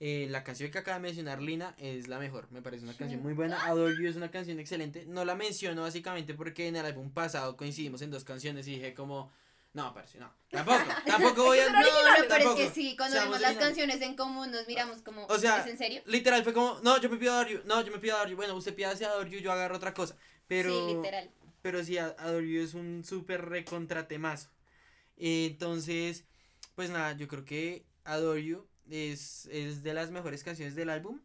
eh, la canción que acaba de mencionar Lina es la mejor. Me parece una canción muy buena. Adore You es una canción excelente. No la menciono básicamente porque en el álbum pasado coincidimos en dos canciones y dije como... No, parce, no. Tampoco, tampoco voy a... No, no, pero es que sí, cuando Seamos vemos las originales. canciones en común nos miramos como, O sea, ¿es en serio? Literal fue como, no, yo me pido Adore You, no, yo me pido Adore You. Bueno, usted pida hacia Adore You, yo agarro otra cosa. Pero... Sí, literal. Pero sí, Adore You es un súper recontratemazo. Entonces, pues nada, yo creo que Adore You es, es de las mejores canciones del álbum.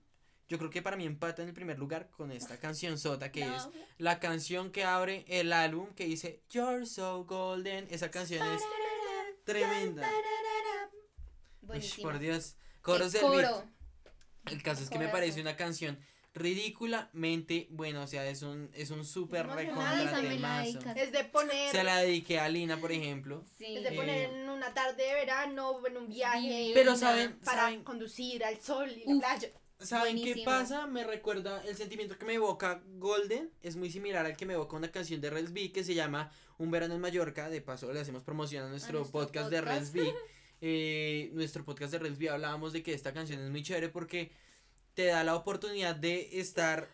Yo creo que para mí empata en el primer lugar con esta canción sota que es la canción que abre el álbum que dice You're so golden. Esa canción es tremenda. Uy, por Dios. Coros Qué del beat. El caso es que me parece una canción ridículamente buena. O sea, es un, es un súper la dedicas. Es de poner, Se la dediqué a Lina, por ejemplo. Sí. es de poner Eh, en una tarde de verano o en un viaje Divina. Pero saben, para saben, conducir al sol y la Uf. playa. ¿Saben qué pasa? Me recuerda el sentimiento que me evoca Golden. Es muy similar al que me evoca una canción de Rels B que se llama Un verano en Mallorca. De paso, le hacemos promoción a nuestro, nuestro podcast, de. Rels B. Eh, nuestro podcast de Rels B hablábamos de que esta canción es muy chévere porque te da la oportunidad de estar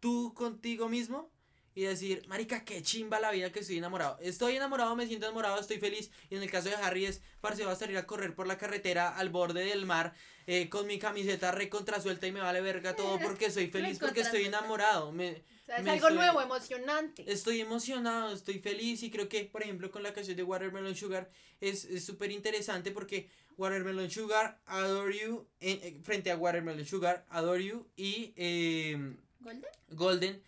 tú contigo mismo y decir, marica, qué chimba la vida que estoy enamorado. Estoy enamorado, me siento enamorado, estoy feliz. Y en el caso de Harry es, parce, va a salir a correr por la carretera al borde del mar eh, con mi camiseta recontrasuelta y me vale verga todo porque soy feliz, porque estoy enamorado. Me, O sea, es Me algo estoy- nuevo, emocionante. Estoy emocionado, estoy feliz y creo que, por ejemplo, con la canción de Watermelon Sugar es es súper interesante porque Watermelon Sugar, Adore You, eh, eh, frente a Watermelon Sugar, Adore You y eh, ¿Golden? Golden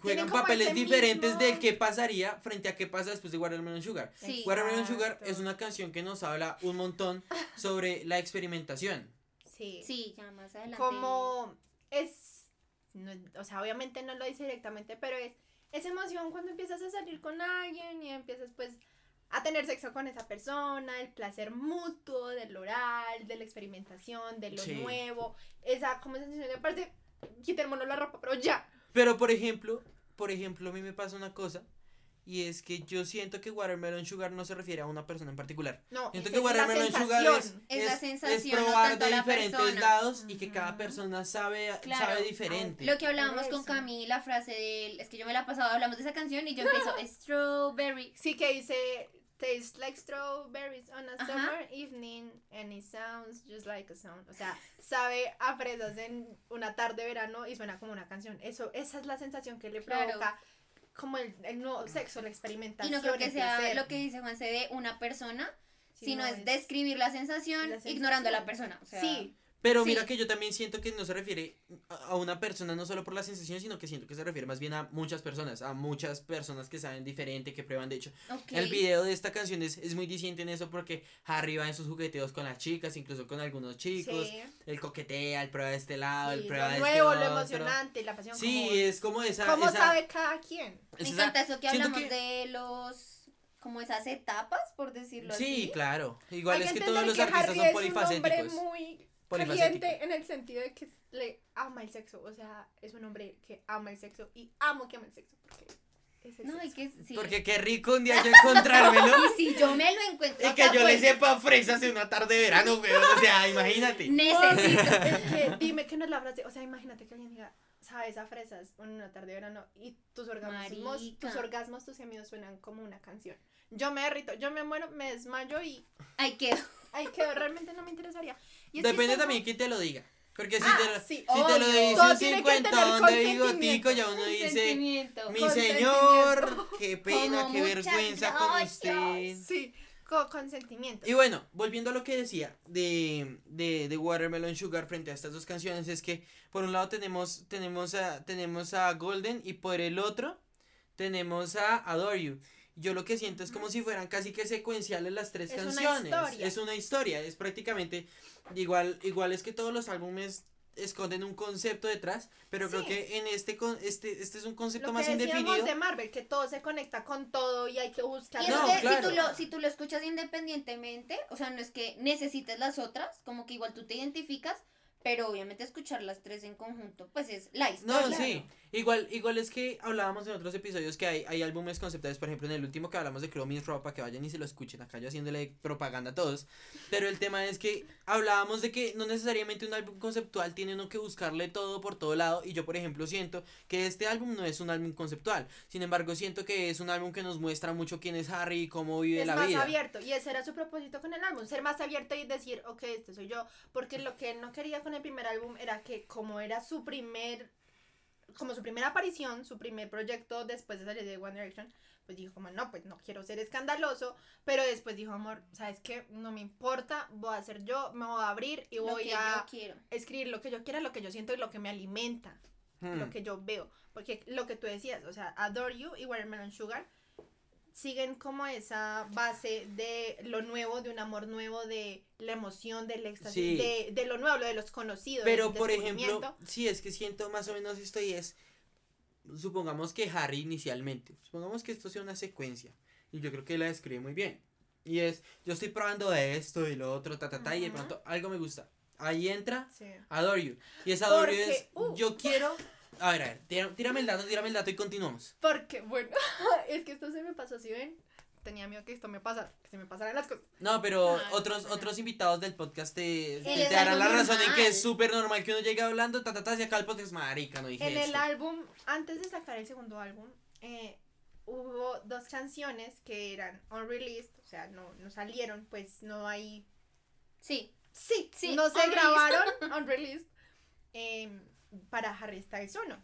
juegan papeles diferentes mismo- de qué pasaría frente a qué pasa después de Watermelon Sugar. Sí. Watermelon Sugar es una canción que nos habla un montón sobre la experimentación. Sí. Sí, ya más adelante. Como es, no es- o sea, obviamente no lo dice directamente, pero es esa emoción cuando empiezas a salir con alguien y empiezas pues a tener sexo con esa persona, el placer mutuo del oral, de la experimentación, de lo Sí. nuevo, esa como sensación de aparte, quitémonos la ropa, pero ya. Pero por ejemplo, por ejemplo, a mí me pasa una cosa y es que yo siento que Watermelon Sugar no se refiere a una persona en particular. No, Siento que es la Watermelon Sugar es, sensación. Es la sensación, es no probar tanto de la diferentes persona. lados y que cada persona sabe, Claro. sabe diferente. Lo que hablábamos con eso. Cami, la frase del. Es que yo me la he pasado, hablamos de esa canción y yo empiezo Strawberry. Sí que dice tastes like strawberries on a Ajá. summer evening and it sounds just like a song. O sea, sabe a fresas en una tarde de verano y suena como una canción. Eso, esa es la sensación que le Claro. provoca como el, el nuevo sexo, la Y experimentación. no creo que sea placer. lo que dice Juanse de una persona, Sino sino es describir la sensación, la sensación. ignorando a la persona. O sea, Sí, Pero Sí. mira que yo también siento que no se refiere a una persona no solo por la sensación, sino que siento que se refiere más bien a muchas personas, a muchas personas que saben diferente, que prueban. De hecho, ok. el video de esta canción es, es muy diciente en eso porque Harry va en sus jugueteos con las chicas, incluso con algunos chicos. sí. Él coquetea, él prueba de este lado, él sí, prueba lo de nuevo, este lo otro. emocionante, la pasión. Sí, como, es como esa. ¿Cómo esa- sabe cada quien? Me esa- encanta eso que hablamos que- de los. como esas etapas, por decirlo así. Sí, claro. Igual Hay es que entender todos los que artistas Harry son es un hombre polifacéticos. muy. Caliente en el sentido de que le ama el sexo. O sea, es un hombre que ama el sexo y amo que ama el sexo. Porque es el No, y sexo. que sí. Porque qué rico un día yo encontrármelo. Y si yo me lo encuentro. y que yo le sepa fresas en una tarde de verano, weón. O sea, imagínate. Necesito. Es que dime que no es la frase. O sea, imagínate que alguien diga, sabes, a fresas en una tarde de verano y tus orgasmos, Marica. tus orgasmos, tus gemidos suenan como una canción. Yo me derrito, yo me muero, me desmayo y Ahí quedo. Ahí quedo. Realmente no me interesaría. Y es Depende también quién te lo diga. Porque si Ah, te lo, sí, si te lo dice un que cincuentón de bigotico, ya uno dice, mi señor, qué pena, Como qué vergüenza con usted. Sí, con consentimiento. Y bueno, volviendo a lo que decía de, de, de Watermelon Sugar frente a estas dos canciones, es que por un lado tenemos, tenemos, a, tenemos a Golden y por el otro tenemos a Adore You. Yo lo que siento es como si fueran casi que secuenciales las tres Es una canciones. historia. Es una historia, es prácticamente igual, igual es que todos los álbumes esconden un concepto detrás, pero creo que en este con este este es un concepto Lo más que decíamos indefinido. de Marvel, que todo se conecta con todo y hay que buscar. Y es No, que claro. si, tú lo, si tú lo escuchas independientemente, o sea, no es que necesites las otras, como que igual tú te identificas, pero obviamente escuchar las tres en conjunto, pues es la historia. No, sí. Igual, igual es que hablábamos en otros episodios que hay, hay álbumes conceptuales, por ejemplo, en el último que hablamos de Chromis Ropa, que vayan y se lo escuchen, acá yo haciéndole propaganda a todos. Pero el tema es que hablábamos de que no necesariamente un álbum conceptual tiene uno que buscarle todo por todo lado. Y yo, por ejemplo, siento que este álbum no es un álbum conceptual. Sin embargo, siento que es un álbum que nos muestra mucho quién es Harry y cómo vive es la más vida. abierto y ese era su propósito con el álbum ser más abierto y decir ok este soy yo porque lo que él no quería con el primer álbum era que como era su primer como su primera aparición su primer proyecto después de salir de One Direction pues dijo como no pues no quiero ser escandaloso pero después dijo amor sabes qué no me importa voy a ser yo me voy a abrir y lo voy que a yo quiero. escribir lo que yo quiera lo que yo siento y lo que me alimenta Hmm. lo que yo veo. Porque lo que tú decías, o sea, Adore You y Watermelon Sugar siguen como esa base de lo nuevo, de un amor nuevo, de la emoción, del éxtasis, Sí. de, de lo nuevo, lo de los conocidos. Pero por ejemplo, sí, es que siento más o menos esto y es, supongamos que Harry inicialmente, supongamos que esto sea una secuencia, y yo creo que la describe muy bien, y es, yo estoy probando esto y lo otro, ta, ta, ta, y de pronto algo me gusta, ahí entra Sí. Adore You. Y esa Adore You es, uh. yo quiero... A ver, a ver, tira- tírame el dato, tírame el dato y continuamos. Porque, bueno, es que esto se me pasó, ¿sí ven? Tenía miedo que esto me pasara, que se me pasaran las cosas. No, pero Ay, otros, otros invitados del podcast te, te es darán la razón en que es súper normal que uno llegue hablando, ta, ta, ta, y acá el podcast, marica, no dije En el álbum, antes de sacar el segundo álbum, eh, hubo dos canciones que eran unreleased, o sea, no, no salieron, pues no hay... Sí. Sí, Sí, no se unreleased. grabaron unreleased em, para Harry Styles 1,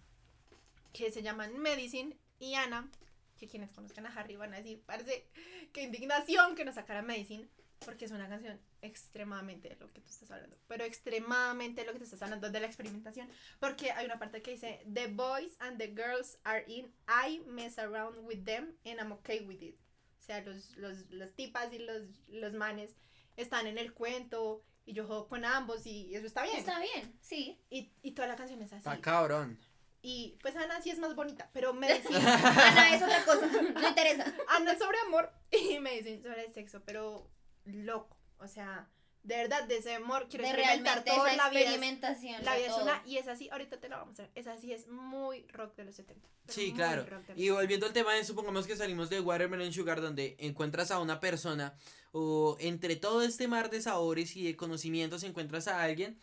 que se llaman Medicine y Anna, que quienes conozcan a Harry van a decir, parece qué indignación que nos sacara Medicine, porque es una canción extremadamente de lo que tú estás hablando, pero extremadamente de lo que tú estás hablando de la experimentación, porque hay una parte que dice, the boys and the girls are in, I mess around with them and I'm okay with it. O sea, los, los, tipas y los, los manes están en el cuento y yo juego con ambos y eso está bien. Está bien, sí. Y, y toda la canción es así. Está cabrón. Y pues Ana sí es más bonita, pero me decían, Ana es otra cosa, no interesa. Ana es sobre amor y me dicen sobre sexo, pero loco. O sea, de verdad, de ese amor quiero De experimentar esa La vida es, experimentación. la vida es una, y es así, ahorita te la vamos a ver. Es así, es muy rock de los 70. pero Sí, claro. Y volviendo al tema de, supongamos que salimos de Watermelon Sugar, donde encuentras a una persona, o entre todo este mar de sabores y de conocimientos encuentras a alguien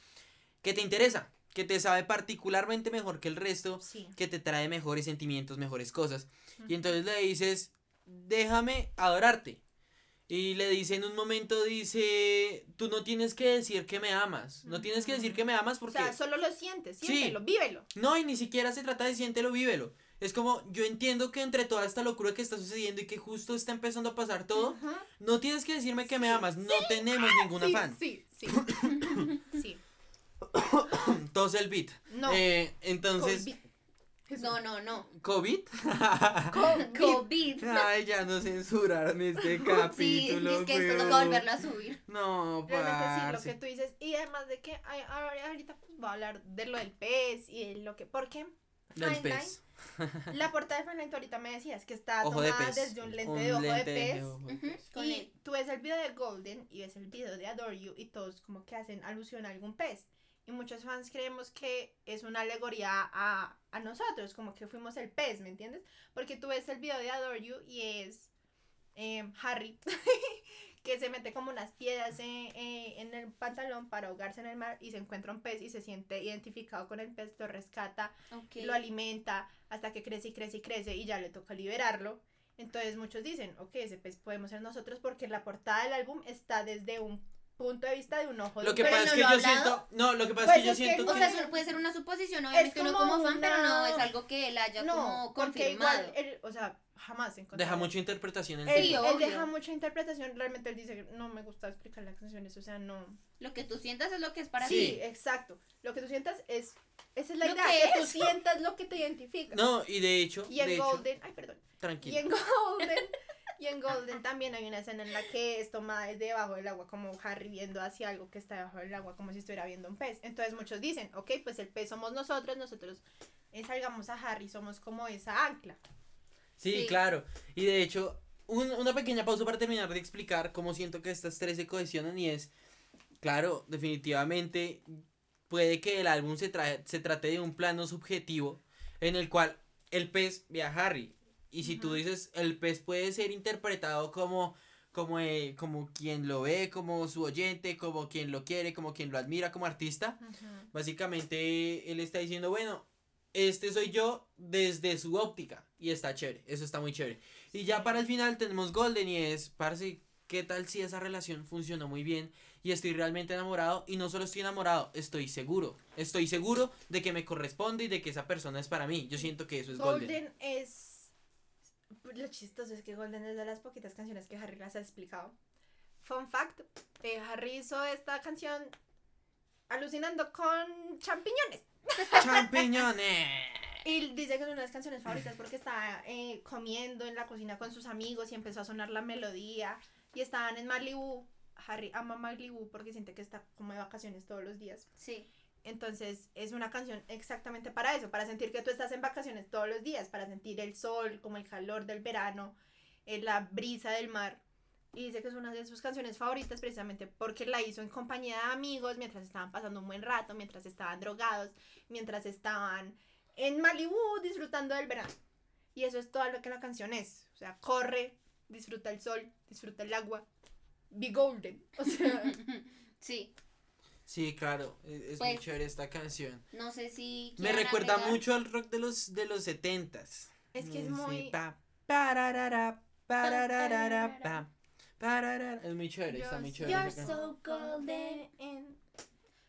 que te interesa, que te sabe particularmente mejor que el resto, Sí. que te trae mejores sentimientos, mejores cosas. Y entonces le dices, déjame adorarte. Y le dice en un momento, dice, tú no tienes que decir que me amas. No tienes que decir que me amas O porque... sea, solo lo sientes, Sí. siéntelo, vívelo. No, y ni siquiera se trata de siéntelo, vívelo. Es como, yo entiendo que entre toda esta locura que está sucediendo y que justo está empezando a pasar todo, no tienes que decirme que me Sí, amas, no tenemos ningún sí, afán. Sí, sí. sí. Entonces el beat. No. Eh, entonces, COVID. No, no, no. ¿COVID? COVID. Ay, ya nos censuraron este Sí, capítulo. es que esto weón. toca volverlo a subir. No, Realmente sí, lo que tú dices. Y además de que ay, ahora- ahorita pues, voy a hablar de lo del pez y de lo que. Porque Del Fine pez. la portada de tú ahorita me decías que está Ojo de tomada pez. desde un lente de ojo de lente pez. ojo de pez. con Y él. tú ves el video de Golden y ves el video de Adore You y todos como que hacen alusión a algún pez. Y muchos fans creemos que es una alegoría a, a nosotros, como que fuimos el pez, ¿me entiendes? Porque tú ves el video de Adore You y es eh, Harry que se mete como unas piedras en, eh, en el pantalón para ahogarse en el mar y se encuentra un pez y se siente identificado con el pez, lo rescata lo alimenta hasta que crece y crece y crece y ya le toca liberarlo. Entonces muchos dicen, ok, ese pez podemos ser nosotros porque la portada del álbum está desde un punto de vista de un ojo de Lo que pasa es que lo yo hablado. siento. No, lo que pasa Pues es que yo es que- siento O que. sea, eso puede ser una suposición, obviamente uno como como fan, pero no es algo que él haya no, como porque confirmado. igual, él, o sea, jamás encontré. Deja mucha interpretación en Él, Sí, sí. él deja mucha interpretación, realmente él dice, no me gusta explicar las canciones, o sea, no. Lo que tú sientas es lo que es para sí, ti. exacto. Lo que tú sientas es, esa es la Lo idea, que que, tú es. sientas lo que te identifica. No, y de hecho. y en de hecho, Golden, ay, perdón. Y tranquilo. en Golden, y en Golden también hay una escena en la que es tomada desde debajo del agua, como Harry viendo hacia algo que está debajo del agua, como si estuviera viendo un pez. Entonces muchos dicen, ok, pues el pez somos nosotros, nosotros eh, salgamos a Harry, somos como esa ancla. Sí, Sí. claro. Y de hecho, un- una pequeña pausa para terminar de explicar cómo siento que estas tres se cohesionan y es, claro, definitivamente puede que el álbum se, trae, se trate de un plano subjetivo en el cual el pez ve a Harry. Y si tú Ujú. dices, el pez puede ser interpretado como, como, eh, como quien lo ve, como su oyente, como quien lo quiere, como quien lo admira como artista. Básicamente él está diciendo, bueno, este soy yo desde su óptica. Y está chévere, eso está muy chévere. Y ya para el final tenemos Golden y es, parce, ¿qué tal si esa relación funcionó muy bien? Y estoy realmente enamorado. Y no solo estoy enamorado, estoy seguro. Estoy seguro de que me corresponde y de que esa persona es para mí. Yo siento que eso es Golden. Golden es... Lo chistoso es que Golden es de las poquitas canciones que Harry las ha explicado. Fun fact, eh, Harry hizo esta canción alucinando con champiñones. ¡Champiñones! Y dice que es una de las canciones favoritas porque estaba eh, comiendo en la cocina con sus amigos y empezó a sonar la melodía. Y estaban en Malibu. Harry ama Malibu porque siente que está como de vacaciones todos los días. Sí. Entonces es una canción exactamente para eso, para sentir que tú estás en vacaciones todos los días, para sentir el sol, como el calor del verano, eh, la brisa del mar. Y dice que es una de sus canciones favoritas precisamente porque la hizo en compañía de amigos mientras estaban pasando un buen rato, mientras estaban drogados, mientras estaban en Malibu disfrutando del verano. Y eso es todo lo que la canción es. O sea, corre, disfruta el sol, disfruta el agua. Be golden. O sea, Sí, Sí, claro, es, es muy Pues, chévere esta canción. no sé si. Me recuerda agregar- mucho al rock de los de los setentas. es que es Sí, muy... pa, pararara, pararara, pa, pararara. Es muy chévere, está muy chévere. You're so golden. En-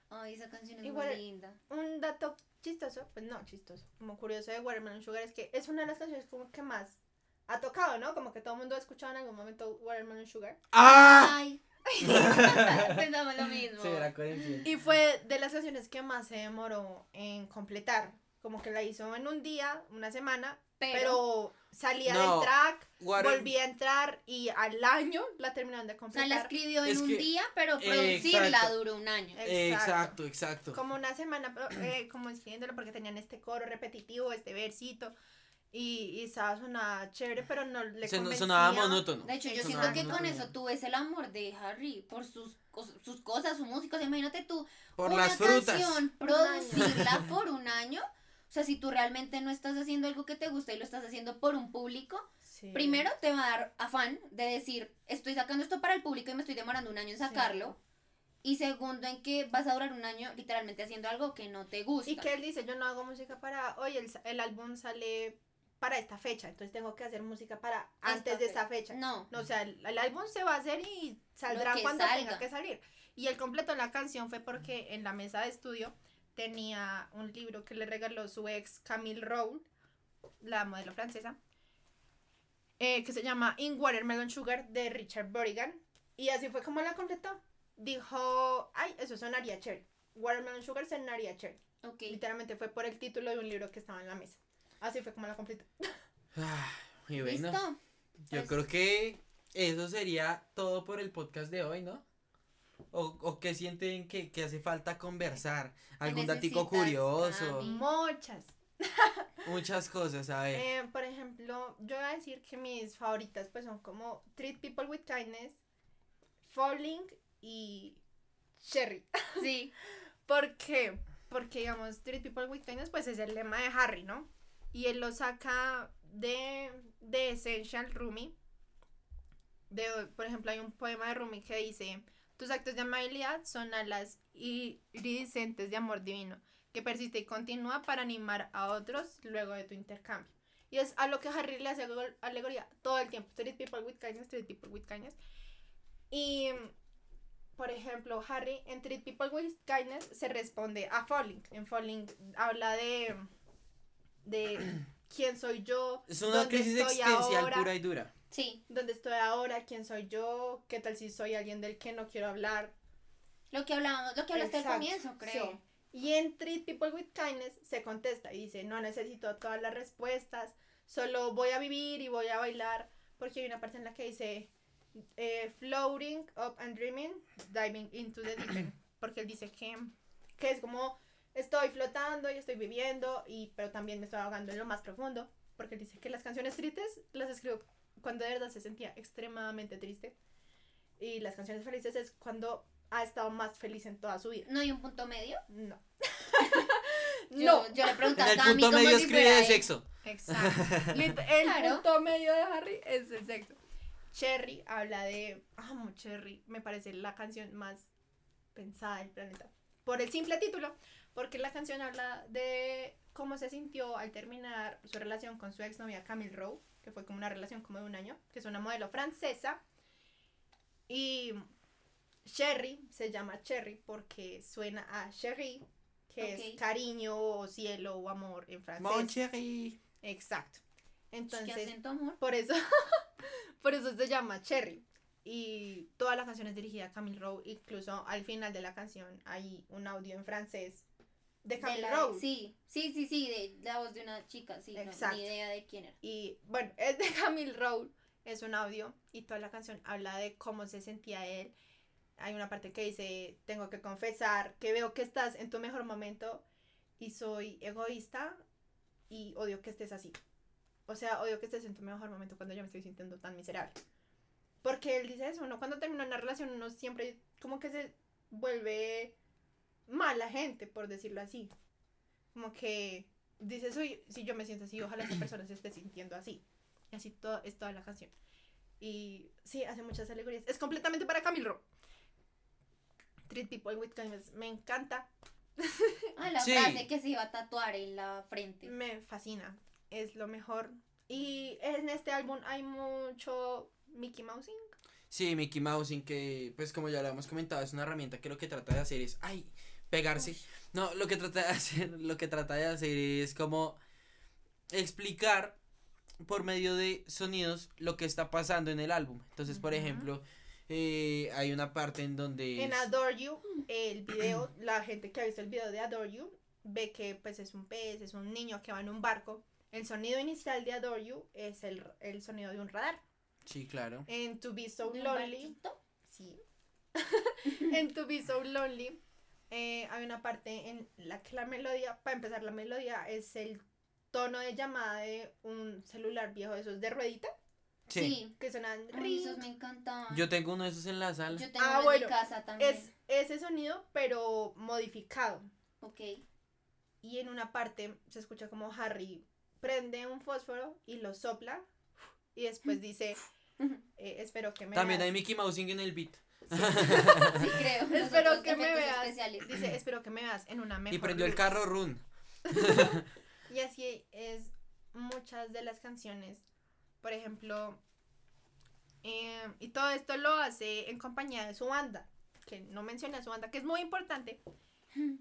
Ay, esa canción es Igual- muy linda. Un dato chistoso, pues no chistoso, como curioso de Watermelon Sugar es que es una de las canciones como que más ha tocado, ¿no? Como que todo el mundo ha escuchado en algún momento Watermelon Sugar. ¡Ah! Ay. Pensamos lo mismo. Sí, era. Y fue de las canciones que más se demoró en completar. Como que la hizo en un día, una semana, Pero, pero, salía No, del track, volvía a entrar y al año la terminaron de o sea, completar. la escribió en Es un que- día, pero producirla exacto. duró un año. Exacto, exacto. Como una semana, eh, como escribiéndolo porque tenían este coro repetitivo, este versito. Y, y estaba sonaba chévere, pero no le Se- convencía. sonaba monótono. De hecho, yo Sonaba siento que con eso tú ves el amor de Harry por sus, sus cosas, su música. O sea, imagínate tú Por una las canción, producirla por un año. O sea, si tú realmente no estás haciendo algo que te gusta y lo estás haciendo por un público, Sí. primero te va a dar afán de decir, estoy sacando esto para el público y me estoy demorando un año en sacarlo. Y segundo, en que vas a durar un año literalmente haciendo algo que no te gusta. Y que él dice, yo no hago música para, oye, el, el álbum sale para esta fecha, entonces tengo que hacer música para antes de esa fecha. No. No, o sea, el, el álbum se va a hacer y saldrá cuando salga. tenga que salir. Y el completo de la canción fue porque en la mesa de estudio tenía un libro que le regaló su ex Camille Rowe, la modelo francesa, eh, que se llama In Watermelon Sugar de Richard Burrigan. Y así fue como la completó. Dijo, ay, eso sonaría chévere. Watermelon Sugar sonaría chévere. Ok. Literalmente fue por el título de un libro que estaba en la mesa. Así fue como la completó. Ah, y bueno, ¿Listo? yo Pues- creo que eso sería todo por el podcast de hoy, ¿no? ¿O, o qué sienten que, que hace falta conversar? ¿Algún datico curioso? Cami? Muchas. Muchas cosas, a ver. Eh, por ejemplo, yo voy a decir que mis favoritas pues son como Treat People with Kindness, Falling y Cherry. Sí. ¿Por qué? Porque digamos, Treat People with Kindness pues es el lema de Harry, ¿no? Y él lo saca de, de Essential Rumi. De, por ejemplo, hay un poema de Rumi que dice, tus actos de amabilidad son alas iridiscentes de amor divino, que persiste y continúa para animar a otros luego de tu intercambio. Y es a lo que Harry le hace alegoría todo el tiempo. Treat people with kindness, treat people with kindness. Y, por ejemplo, Harry en Treat People with Kindness se responde a Falling. En Falling habla de, de quién soy yo, es una dónde crisis estoy existencial ahora, pura y dura. Sí. dónde estoy ahora, quién soy yo, qué tal si soy alguien del que no quiero hablar. Lo que hablábamos, lo que hablaste al Exacto, comienzo, creo. sí. Y en Treat People with Kindness se contesta y dice, no necesito todas las respuestas, solo voy a vivir y voy a bailar, porque hay una parte en la que dice, eh, floating up and dreaming, diving into the deep end, porque él dice que, que es como, estoy flotando y estoy viviendo, y, pero también me estoy ahogando en lo más profundo, porque él dice que las canciones tristes las escribió cuando de verdad se sentía extremadamente triste, y las canciones felices es cuando ha estado más feliz en toda su vida. ¿No hay un punto medio? No. Yo, no. yo le pregunto En a el punto medio si escribe de sexo. Exacto. El Claro. punto medio de Harry es el sexo. Cherry habla de. Amo Cherry. Me parece la canción más pensada del planeta. Por el simple título. Porque la canción habla de cómo se sintió al terminar su relación con su exnovia Camille Rowe. Que fue como una relación como de un año. Que es una modelo francesa. Y Cherry se llama Cherry porque suena a Cherry. Que Ok. es cariño o cielo o amor en francés. Mon chéri. Exacto. ¿Qué Entonces, acento, amor? por eso, por eso se llama Cherry. Y toda la canción es dirigida a Camille Rowe. Incluso al final de la canción hay un audio en francés de De Camille la- Rowe. Sí, sí, sí, sí, de la voz de una chica, sí, no, Exacto. ni idea de quién era. Y bueno, es de Camille Rowe. Es un audio. Y toda la canción habla de cómo se sentía él. Hay una parte que dice, tengo que confesar que veo que estás en tu mejor momento y soy egoísta y odio que estés así. O sea, odio que estés en tu mejor momento cuando yo me estoy sintiendo tan miserable. Porque él dice eso, uno cuando termina una relación uno siempre como que se vuelve mala gente, por decirlo así. Como que dice, soy, si yo me siento así, ojalá esa persona se esté sintiendo así. Y así todo, es toda la canción. Y sí, hace muchas alegorías. Es completamente para Camille Rowe. Treat people with kindness. Me encanta. Ah, la Sí. frase que se iba a tatuar en la frente. Me fascina. Es lo mejor. Y en este álbum hay mucho Mickey Mousing. Sí, Mickey Mousing, que pues como ya lo hemos comentado, es una herramienta que lo que trata de hacer es, ay, pegarse. No, lo que trata de hacer, lo que trata de hacer es como explicar por medio de sonidos lo que está pasando en el álbum. Entonces, por ejemplo, eh, hay una parte en donde... En es- Adore You, el video, la gente que ha visto el video de Adore You ve que pues es un pez, es un niño que va en un barco. El sonido inicial de Adore You es el, el sonido de un radar. Sí, claro. En To Be So ¿De un Lonely, sí. en To Be So Lonely eh, hay una parte en la que la melodía, para empezar la melodía, es el tono de llamada de un celular viejo de esos de ruedita Sí. Sí. que suenan Ay, esos me encantaban. Yo tengo uno de esos en la sala. Yo tengo Ah, uno en bueno, mi casa también. Es ese sonido pero modificado. Ok. y en una parte se escucha como Harry prende un fósforo y lo sopla y después dice eh, espero que me También hay Mickey Mousing en el beat. Sí, creo. Espero que me veas especiales. dice espero que me veas en una mejor Y prendió el luz". carro Run. y así es muchas de las canciones por ejemplo eh, y todo esto lo hace en compañía de su banda que no menciona su banda que es muy importante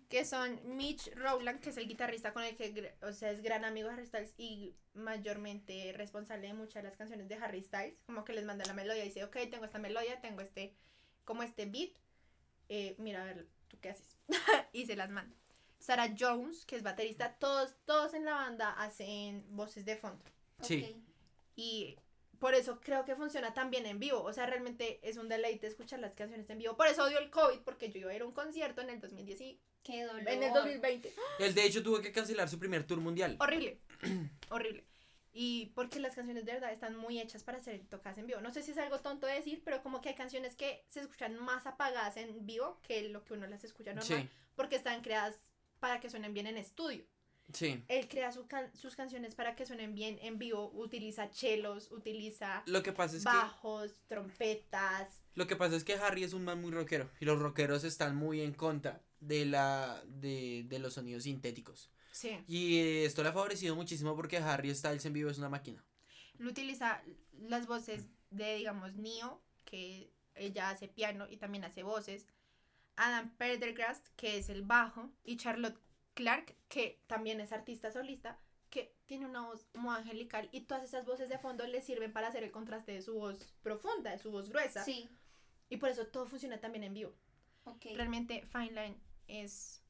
que son Mitch Rowland, que es el guitarrista con el que, o sea, es gran amigo de Harry Styles y mayormente responsable de muchas de las canciones de Harry Styles, como que les manda la melodía y dice, ok, tengo esta melodía, tengo este, como este beat, eh, mira, a ver, ¿tú qué haces? y se las manda. Sarah Jones, que es baterista, todos, todos en la banda hacen voces de fondo. Sí. Y por eso creo que funciona tan bien en vivo. O sea, realmente es un deleite escuchar las canciones en vivo. Por eso odio el COVID, porque yo iba a ir a un concierto en el 2010 y- Qué dolor. en el 2020. Él de hecho tuvo que cancelar su primer tour mundial. Horrible. Horrible. Y porque las canciones de verdad están muy hechas para ser tocadas en vivo. No sé si es algo tonto de decir, pero como que hay canciones que se escuchan más apagadas en vivo que lo que uno las escucha normal. Sí, Porque están creadas para que suenen bien en estudio. sí. Él crea su can- sus canciones para que suenen bien en vivo. Utiliza chelos, utiliza Lo que pasa es que bajos, trompetas. lo que pasa es que Harry es un man muy rockero y los rockeros están muy en contra de la de, de los sonidos sintéticos. Sí. Y esto le ha favorecido muchísimo porque Harry Styles en vivo es una máquina. Él utiliza las voces de, digamos, Neo, que ella hace piano y también hace voces. Adam Pendergrast, que es el bajo. Y Charlotte Clark, que también es artista solista, que tiene una voz muy angelical. Y todas esas voces de fondo le sirven para hacer el contraste de su voz profunda, de su voz gruesa. Sí. Y por eso todo funciona también en vivo. Ok. Realmente Fine Line es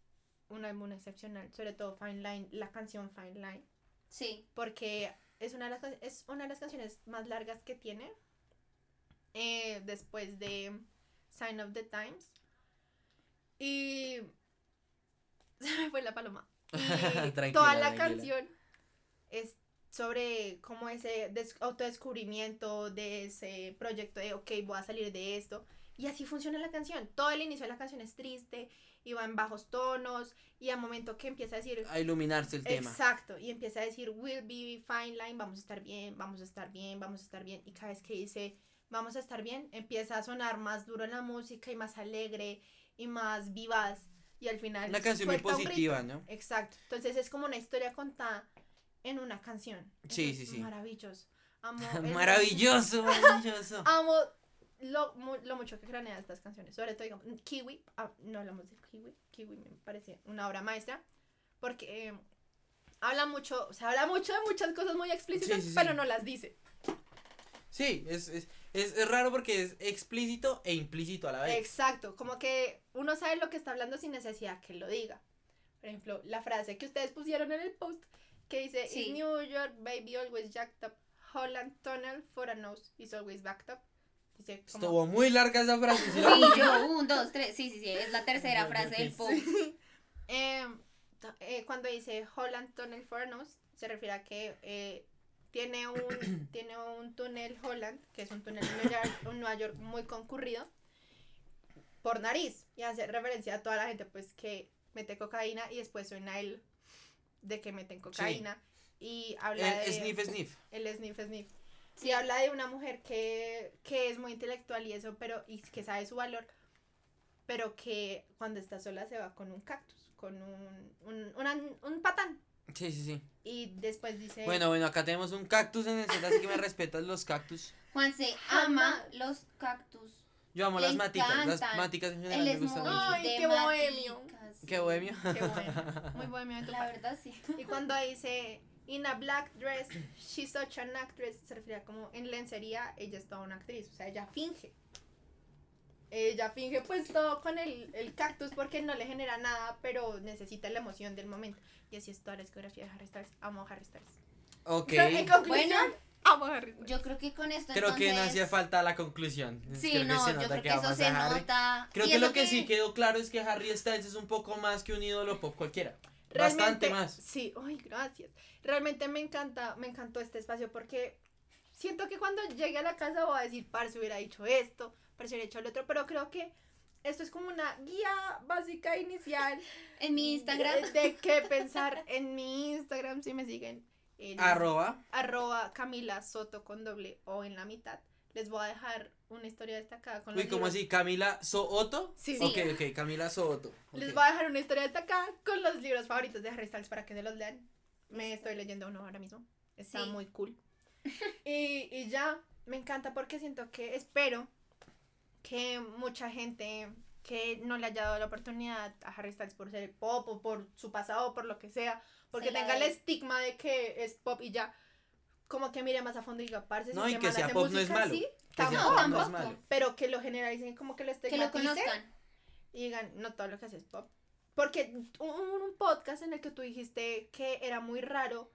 un álbum excepcional. Sobre todo Fine Line, la canción Fine Line Sí. porque es una de las, es una de las canciones más largas que tiene eh, después de Sign of the Times y se me fue la paloma y toda la tranquila. canción es sobre como ese des- autodescubrimiento de ese proyecto de ok voy a salir de esto y así funciona la canción todo el inicio de la canción es triste y va en bajos tonos y al momento que empieza a decir A iluminarse el tema. Exacto, y empieza a decir, will be fine line, vamos a estar bien, vamos a estar bien, vamos a estar bien. Y cada vez que dice, vamos a estar bien, empieza a sonar más duro la música y más alegre y más vivaz. Y al final... Una canción muy positiva. ¿no? Exacto. Entonces es como una historia contada en una canción. Sí, sí, sí. Maravilloso. Amo maravilloso, maravilloso. Amo lo, lo mucho que cranea estas canciones. Sobre todo, digamos, Kiwi. ah, no hablamos de Kiwi. Kiwi me parece una obra maestra. Porque eh, habla mucho, o sea, habla mucho de muchas cosas muy explícitas, Sí, sí, sí. pero no las dice. Sí, es, es, es, es raro porque es explícito e implícito a la vez. Exacto, como que uno sabe lo que está hablando sin necesidad que lo diga. Por ejemplo, la frase que ustedes pusieron en el post que dice: Sí. Is New York, baby, always jacked up. Holland Tunnel for a nose is always backed up. Dice como, Estuvo muy larga esa frase. ¿sí? Sí, yo, un, dos, tres. Sí, sí, sí. Es la tercera frase del post. Em, eh, cuando dice Holland Tunnel for a Nose, se refiere a que eh, tiene un, tiene un túnel Holland, que es un túnel en Nueva York, en Nueva York muy concurrido, por nariz. Y hace referencia a toda la gente pues que mete cocaína y después suena el de que meten cocaína. Y habla de... El sniff, sniff. El sniff, sniff. Sí, habla de una mujer que, que es muy intelectual y eso, pero y que sabe su valor, pero que cuando está sola se va con un cactus, con un, un, una- un patán. Sí, sí, sí. Y después dice... Bueno, bueno, acá tenemos un cactus en el set, así que me respetas los cactus. Juanse Jamás. ama los cactus. Yo amo Le las maticas, las maticas en general me es muy gustan mucho. Ay, qué bohemio. maticas. Qué bohemio. Qué bueno, muy bohemio de tu La parte. verdad sí. Y cuando dice in a black dress, she's such an actress, se refiere a como en lencería, ella es toda una actriz, o sea, ella finge. Ella finge pues todo con el, el cactus porque no le genera nada, pero necesita la emoción del momento. Y así es toda la discografía de Harry Styles. Amo a Harry Styles. Ok. En conclusión, Bueno, amo a Harry Styles. yo creo que con esto Creo que no entonces- hacía falta la conclusión. Sí, Creo que no, se yo nota creo que eso amas se nota. Creo Y que eso lo que, sí quedó claro es que Harry Styles es un poco más que un ídolo pop cualquiera. Realmente, Bastante más. Sí, ay, gracias. Realmente me encanta, me encantó este espacio porque siento que cuando llegue a la casa voy a decir, parce, hubiera dicho esto, parce, hubiera hecho el otro, pero creo que esto es como una guía básica inicial En mi Instagram. de, de qué pensar en mi Instagram, si me siguen. en Arroba. arroba Camila Soto con doble o en la mitad. Les voy a dejar una historia destacada con Uy, los ¿cómo libros- así? ¿Camila Sooto? Sí, Ok, sí. ok, Camila Sooto. ok. Les voy a dejar una historia destacada con los libros favoritos de Harry Styles para que se los lean. Me estoy leyendo uno ahora mismo. Está Sí. muy cool. Y, y ya, me encanta porque siento que espero que mucha gente que no le haya dado la oportunidad a Harry Styles por ser pop o por su pasado o por lo que sea, porque Se tenga el estigma de que es pop y ya, como que mire más a fondo y diga, parce, si No, y este que sea hace pop no es música malo. así, Que sea tampoco". pop no es tampoco. malo. pero que lo generalicen como que lo Que lo conozcan. y digan, no todo lo que haces es pop. Porque hubo un podcast en el que tú dijiste que era muy raro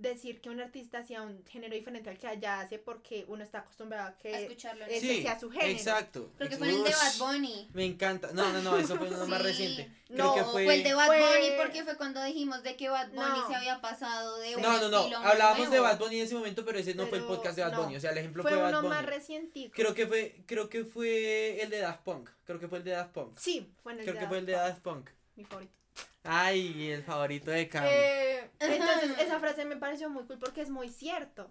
decir que un artista hacía un género diferente al que allá hace porque uno está acostumbrado a A que escucharlo. ese Sí, sea su género. exacto. Creo que fue el de Bad Bunny. Me encanta. No, no, no, eso fue uno más reciente. Creo No, que Fue, fue... el de Bad fue- Bunny porque fue cuando dijimos de que Bad Bunny No. se había pasado de un No, no, no. Hablábamos de. Bad Bunny en ese momento, pero ese no fue el podcast de Bad no. Bunny. O sea, el ejemplo Fue fue, Bad uno Bunny. más recientico. Creo que fue, creo que fue el de Daft Punk. Creo que fue el de Daft Punk. Sí, fue en el Creo de que fue el de Daft. Punk, Mi favorito. Ay, el favorito de Cami. Eh, entonces, esa frase me pareció muy cool porque es muy cierto.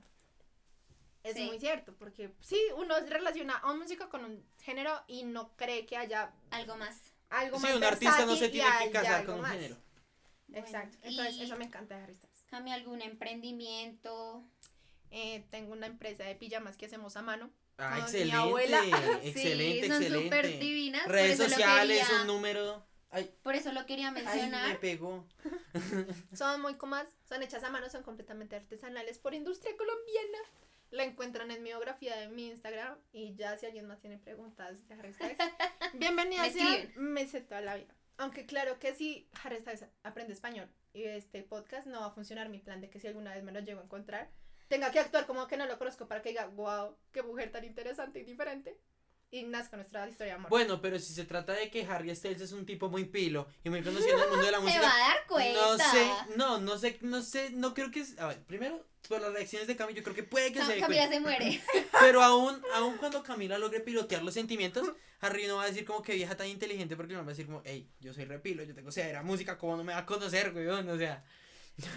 Es Sí. muy cierto, porque sí, uno relaciona a un músico con un género y no cree que haya Algo más. algo sí, más un artista no se tiene que casar con un más. género. Exacto. Bueno, Entonces, eso me encanta de Harry Styles. Cambia algún emprendimiento. Eh, tengo una empresa de pijamas que hacemos a mano. Ah, Con mi excelente. abuela. Excelente, sí, son excelente. súper divinas. por Redes sociales, un número. Ay, Por eso lo quería ay, me mencionar. pegó. Son muy comas, son hechas a mano, son completamente artesanales por industria colombiana. La encuentran en mi biografía de mi Instagram y ya si alguien más tiene preguntas de Harry Styles, bienvenida Me sea, escriben. me sé toda la vida. Aunque claro que si Harry Styles aprende español y este podcast no va a funcionar mi plan de que si alguna vez me lo llego a encontrar, tenga que actuar como que no lo conozco para que diga, wow, qué mujer tan interesante y diferente. Y nazca nuestra historia de amor. Bueno, pero si se trata de que Harry Styles es un tipo muy pilo y muy conocido en el mundo de la Se música. va a dar cuenta. No sé, no, no sé, no sé, no creo que. A ver, primero, por las reacciones de Camila, yo creo que puede que Cam- se dé Camila cuenta. se muere. Pero aún, aún cuando Camila logre pilotear los sentimientos, Harry no va a decir como que vieja tan inteligente porque no va a decir como, hey, yo soy repilo, yo tengo cera música, ¿cómo no me va a conocer, weón? O sea.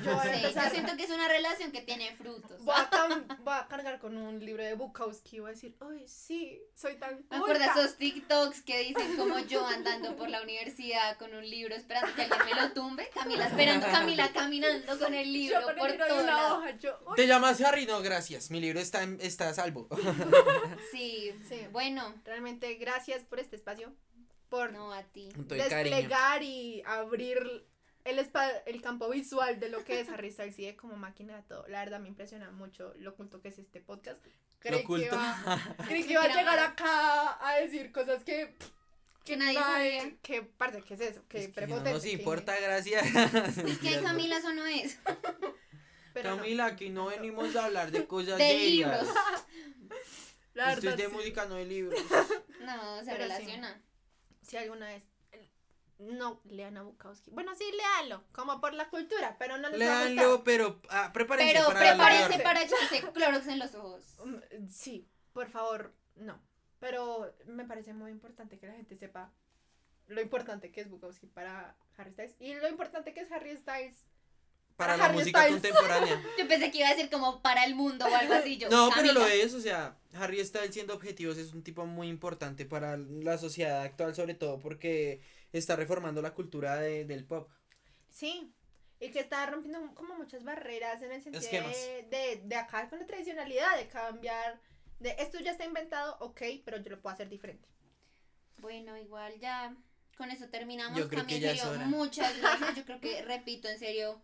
Yo voy a Sí, yo empezar- siento que es una relación que tiene frutos. Voy a, cam- voy a cargar con un libro de Bukowski y voy a decir, ay, sí, soy tan Me acuerdo de culta". esos TikToks que dicen como yo andando por la universidad con un libro esperando que alguien me lo tumbe. Camila esperando, Camila caminando con el libro Yo con por todo una lado. hoja, yo, "Uy". ¿Te llamas Harry? No, gracias. Mi libro está, en- está a salvo. Sí, Sí. bueno, Realmente, gracias por este espacio, por no a ti. Cariño. desplegar y abrir el, el campo visual de lo que es Harry Styles y de como máquina de todo. La verdad me impresiona mucho lo culto que es este podcast. Creí Lo culto. que iba, creí que iba a llegar acá a decir cosas que... Que nadie sabía. Que parece que es eso, que Es que no nos que- importa, gracias. Es que Camila eso no es. pero no. Camila, aquí no venimos a hablar de cosas De serias. libros. La Esto es de sí. música, no de libros. No, se Pero sí. relaciona. si alguna vez no lean a Bukowski. Bueno, sí, léalo, como por la cultura, pero no les va a Léanlo, gustar. pero ah, prepárense Pero para prepárense para echarse Clorox en los ojos. Mm, Sí, por favor, no. Pero me parece muy importante que la gente sepa lo importante que es Bukowski para Harry Styles y lo importante que es Harry Styles. Para para la Harry música Styles. contemporánea. Yo pensé que iba a decir como para el mundo o algo así. Yo, No, pero Camila. lo es, o sea, Harry Styles siendo objetivos es un tipo muy importante para la sociedad actual, sobre todo porque está reformando la cultura de- del pop. Sí, y que está rompiendo como muchas barreras en el sentido de, de, de acá con la tradicionalidad, de cambiar, de esto ya está inventado, ok, pero yo lo puedo hacer diferente. Bueno, igual ya con eso terminamos. Yo creo en es hora. muchas gracias. Yo creo que, repito, en serio,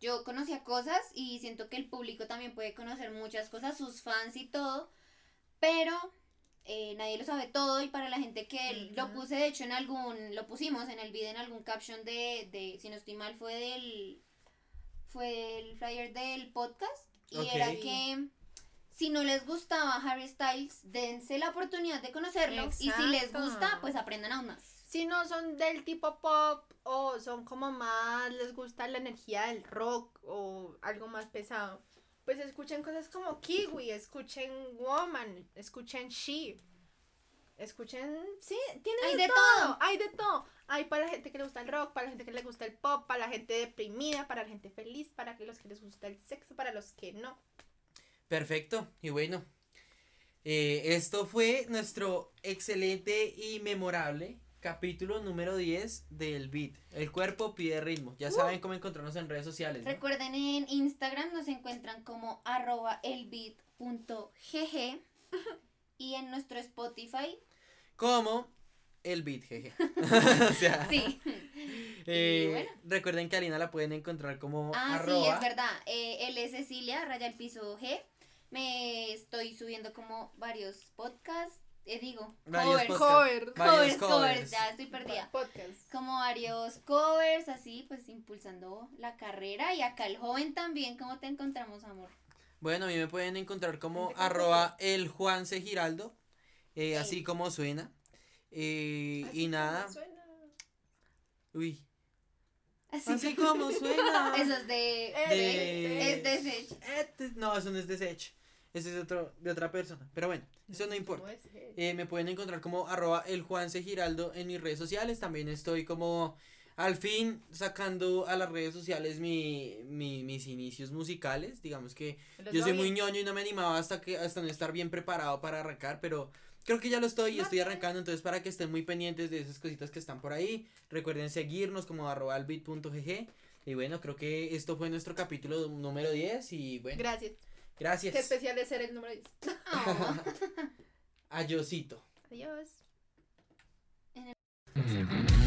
yo conocía cosas y siento que el público también puede conocer muchas cosas, sus fans y todo, pero eh, nadie lo sabe todo y para la gente que lo Ujú. puse, de hecho, en algún, lo pusimos en el video, en algún caption de, de si no estoy mal, fue del, fue el flyer del podcast y era que si no les gustaba Harry Styles, dense la oportunidad de conocerlo. Y si les gusta, pues aprendan aún más. Si no son del tipo pop o son como más, les gusta la energía del rock o algo más pesado, pues escuchen cosas como Kiwi, escuchen Woman, escuchen She. Escuchen, sí, tienen Hay de, de todo, todo. hay de todo. Hay para la gente que le gusta el rock, para la gente que le gusta el pop, para la gente deprimida, para la gente feliz, para los que les gusta el sexo, para los que no. Perfecto, y bueno, eh, esto fue nuestro excelente y memorable capítulo número 10 del Beat. El cuerpo pide ritmo. Ya saben cómo encontrarnos en redes sociales. ¿no? Recuerden en Instagram nos encuentran como arroba elbeat.gg y en nuestro Spotify. Como el Beat, jeje. o sea, Sí. eh, bueno. recuerden que a Alina la pueden encontrar como Ah, sí, es verdad. Eh, él es Cecilia, raya el piso G. Me estoy subiendo como varios podcasts. Eh, digo, Varios covers, covers, covers, covers. ya estoy perdida. Podcast. Como varios covers, así, pues impulsando la carrera. Y acá el joven también, ¿cómo te encontramos, amor? Bueno, a mí me pueden encontrar como ¿Dónde te arroba el Juanse Giraldo. eh, así como suena. Eh, Así y como nada. suena. Uy. Así, Así como suena. Eso es de... De- Es de Sech. Este- no, eso no es de Sech. Ese es otro, de otra persona. Pero bueno, eso no importa. Él. Eh, me pueden encontrar como arroba el Juanse Giraldo en mis redes sociales. También estoy como al fin sacando a las redes sociales mi, mi- mis inicios musicales. Digamos que yo soy muy ñoño y no me animaba hasta que hasta no estar bien preparado para arrancar, pero creo que ya lo estoy y estoy arrancando, entonces para que estén muy pendientes de esas cositas que están por ahí, recuerden seguirnos como arroba albit.gg y bueno, creo que esto fue nuestro capítulo número 10 y bueno, Gracias. Gracias. Qué especial es ser el número 10. Oh. Adiosito. Adiós. Mm.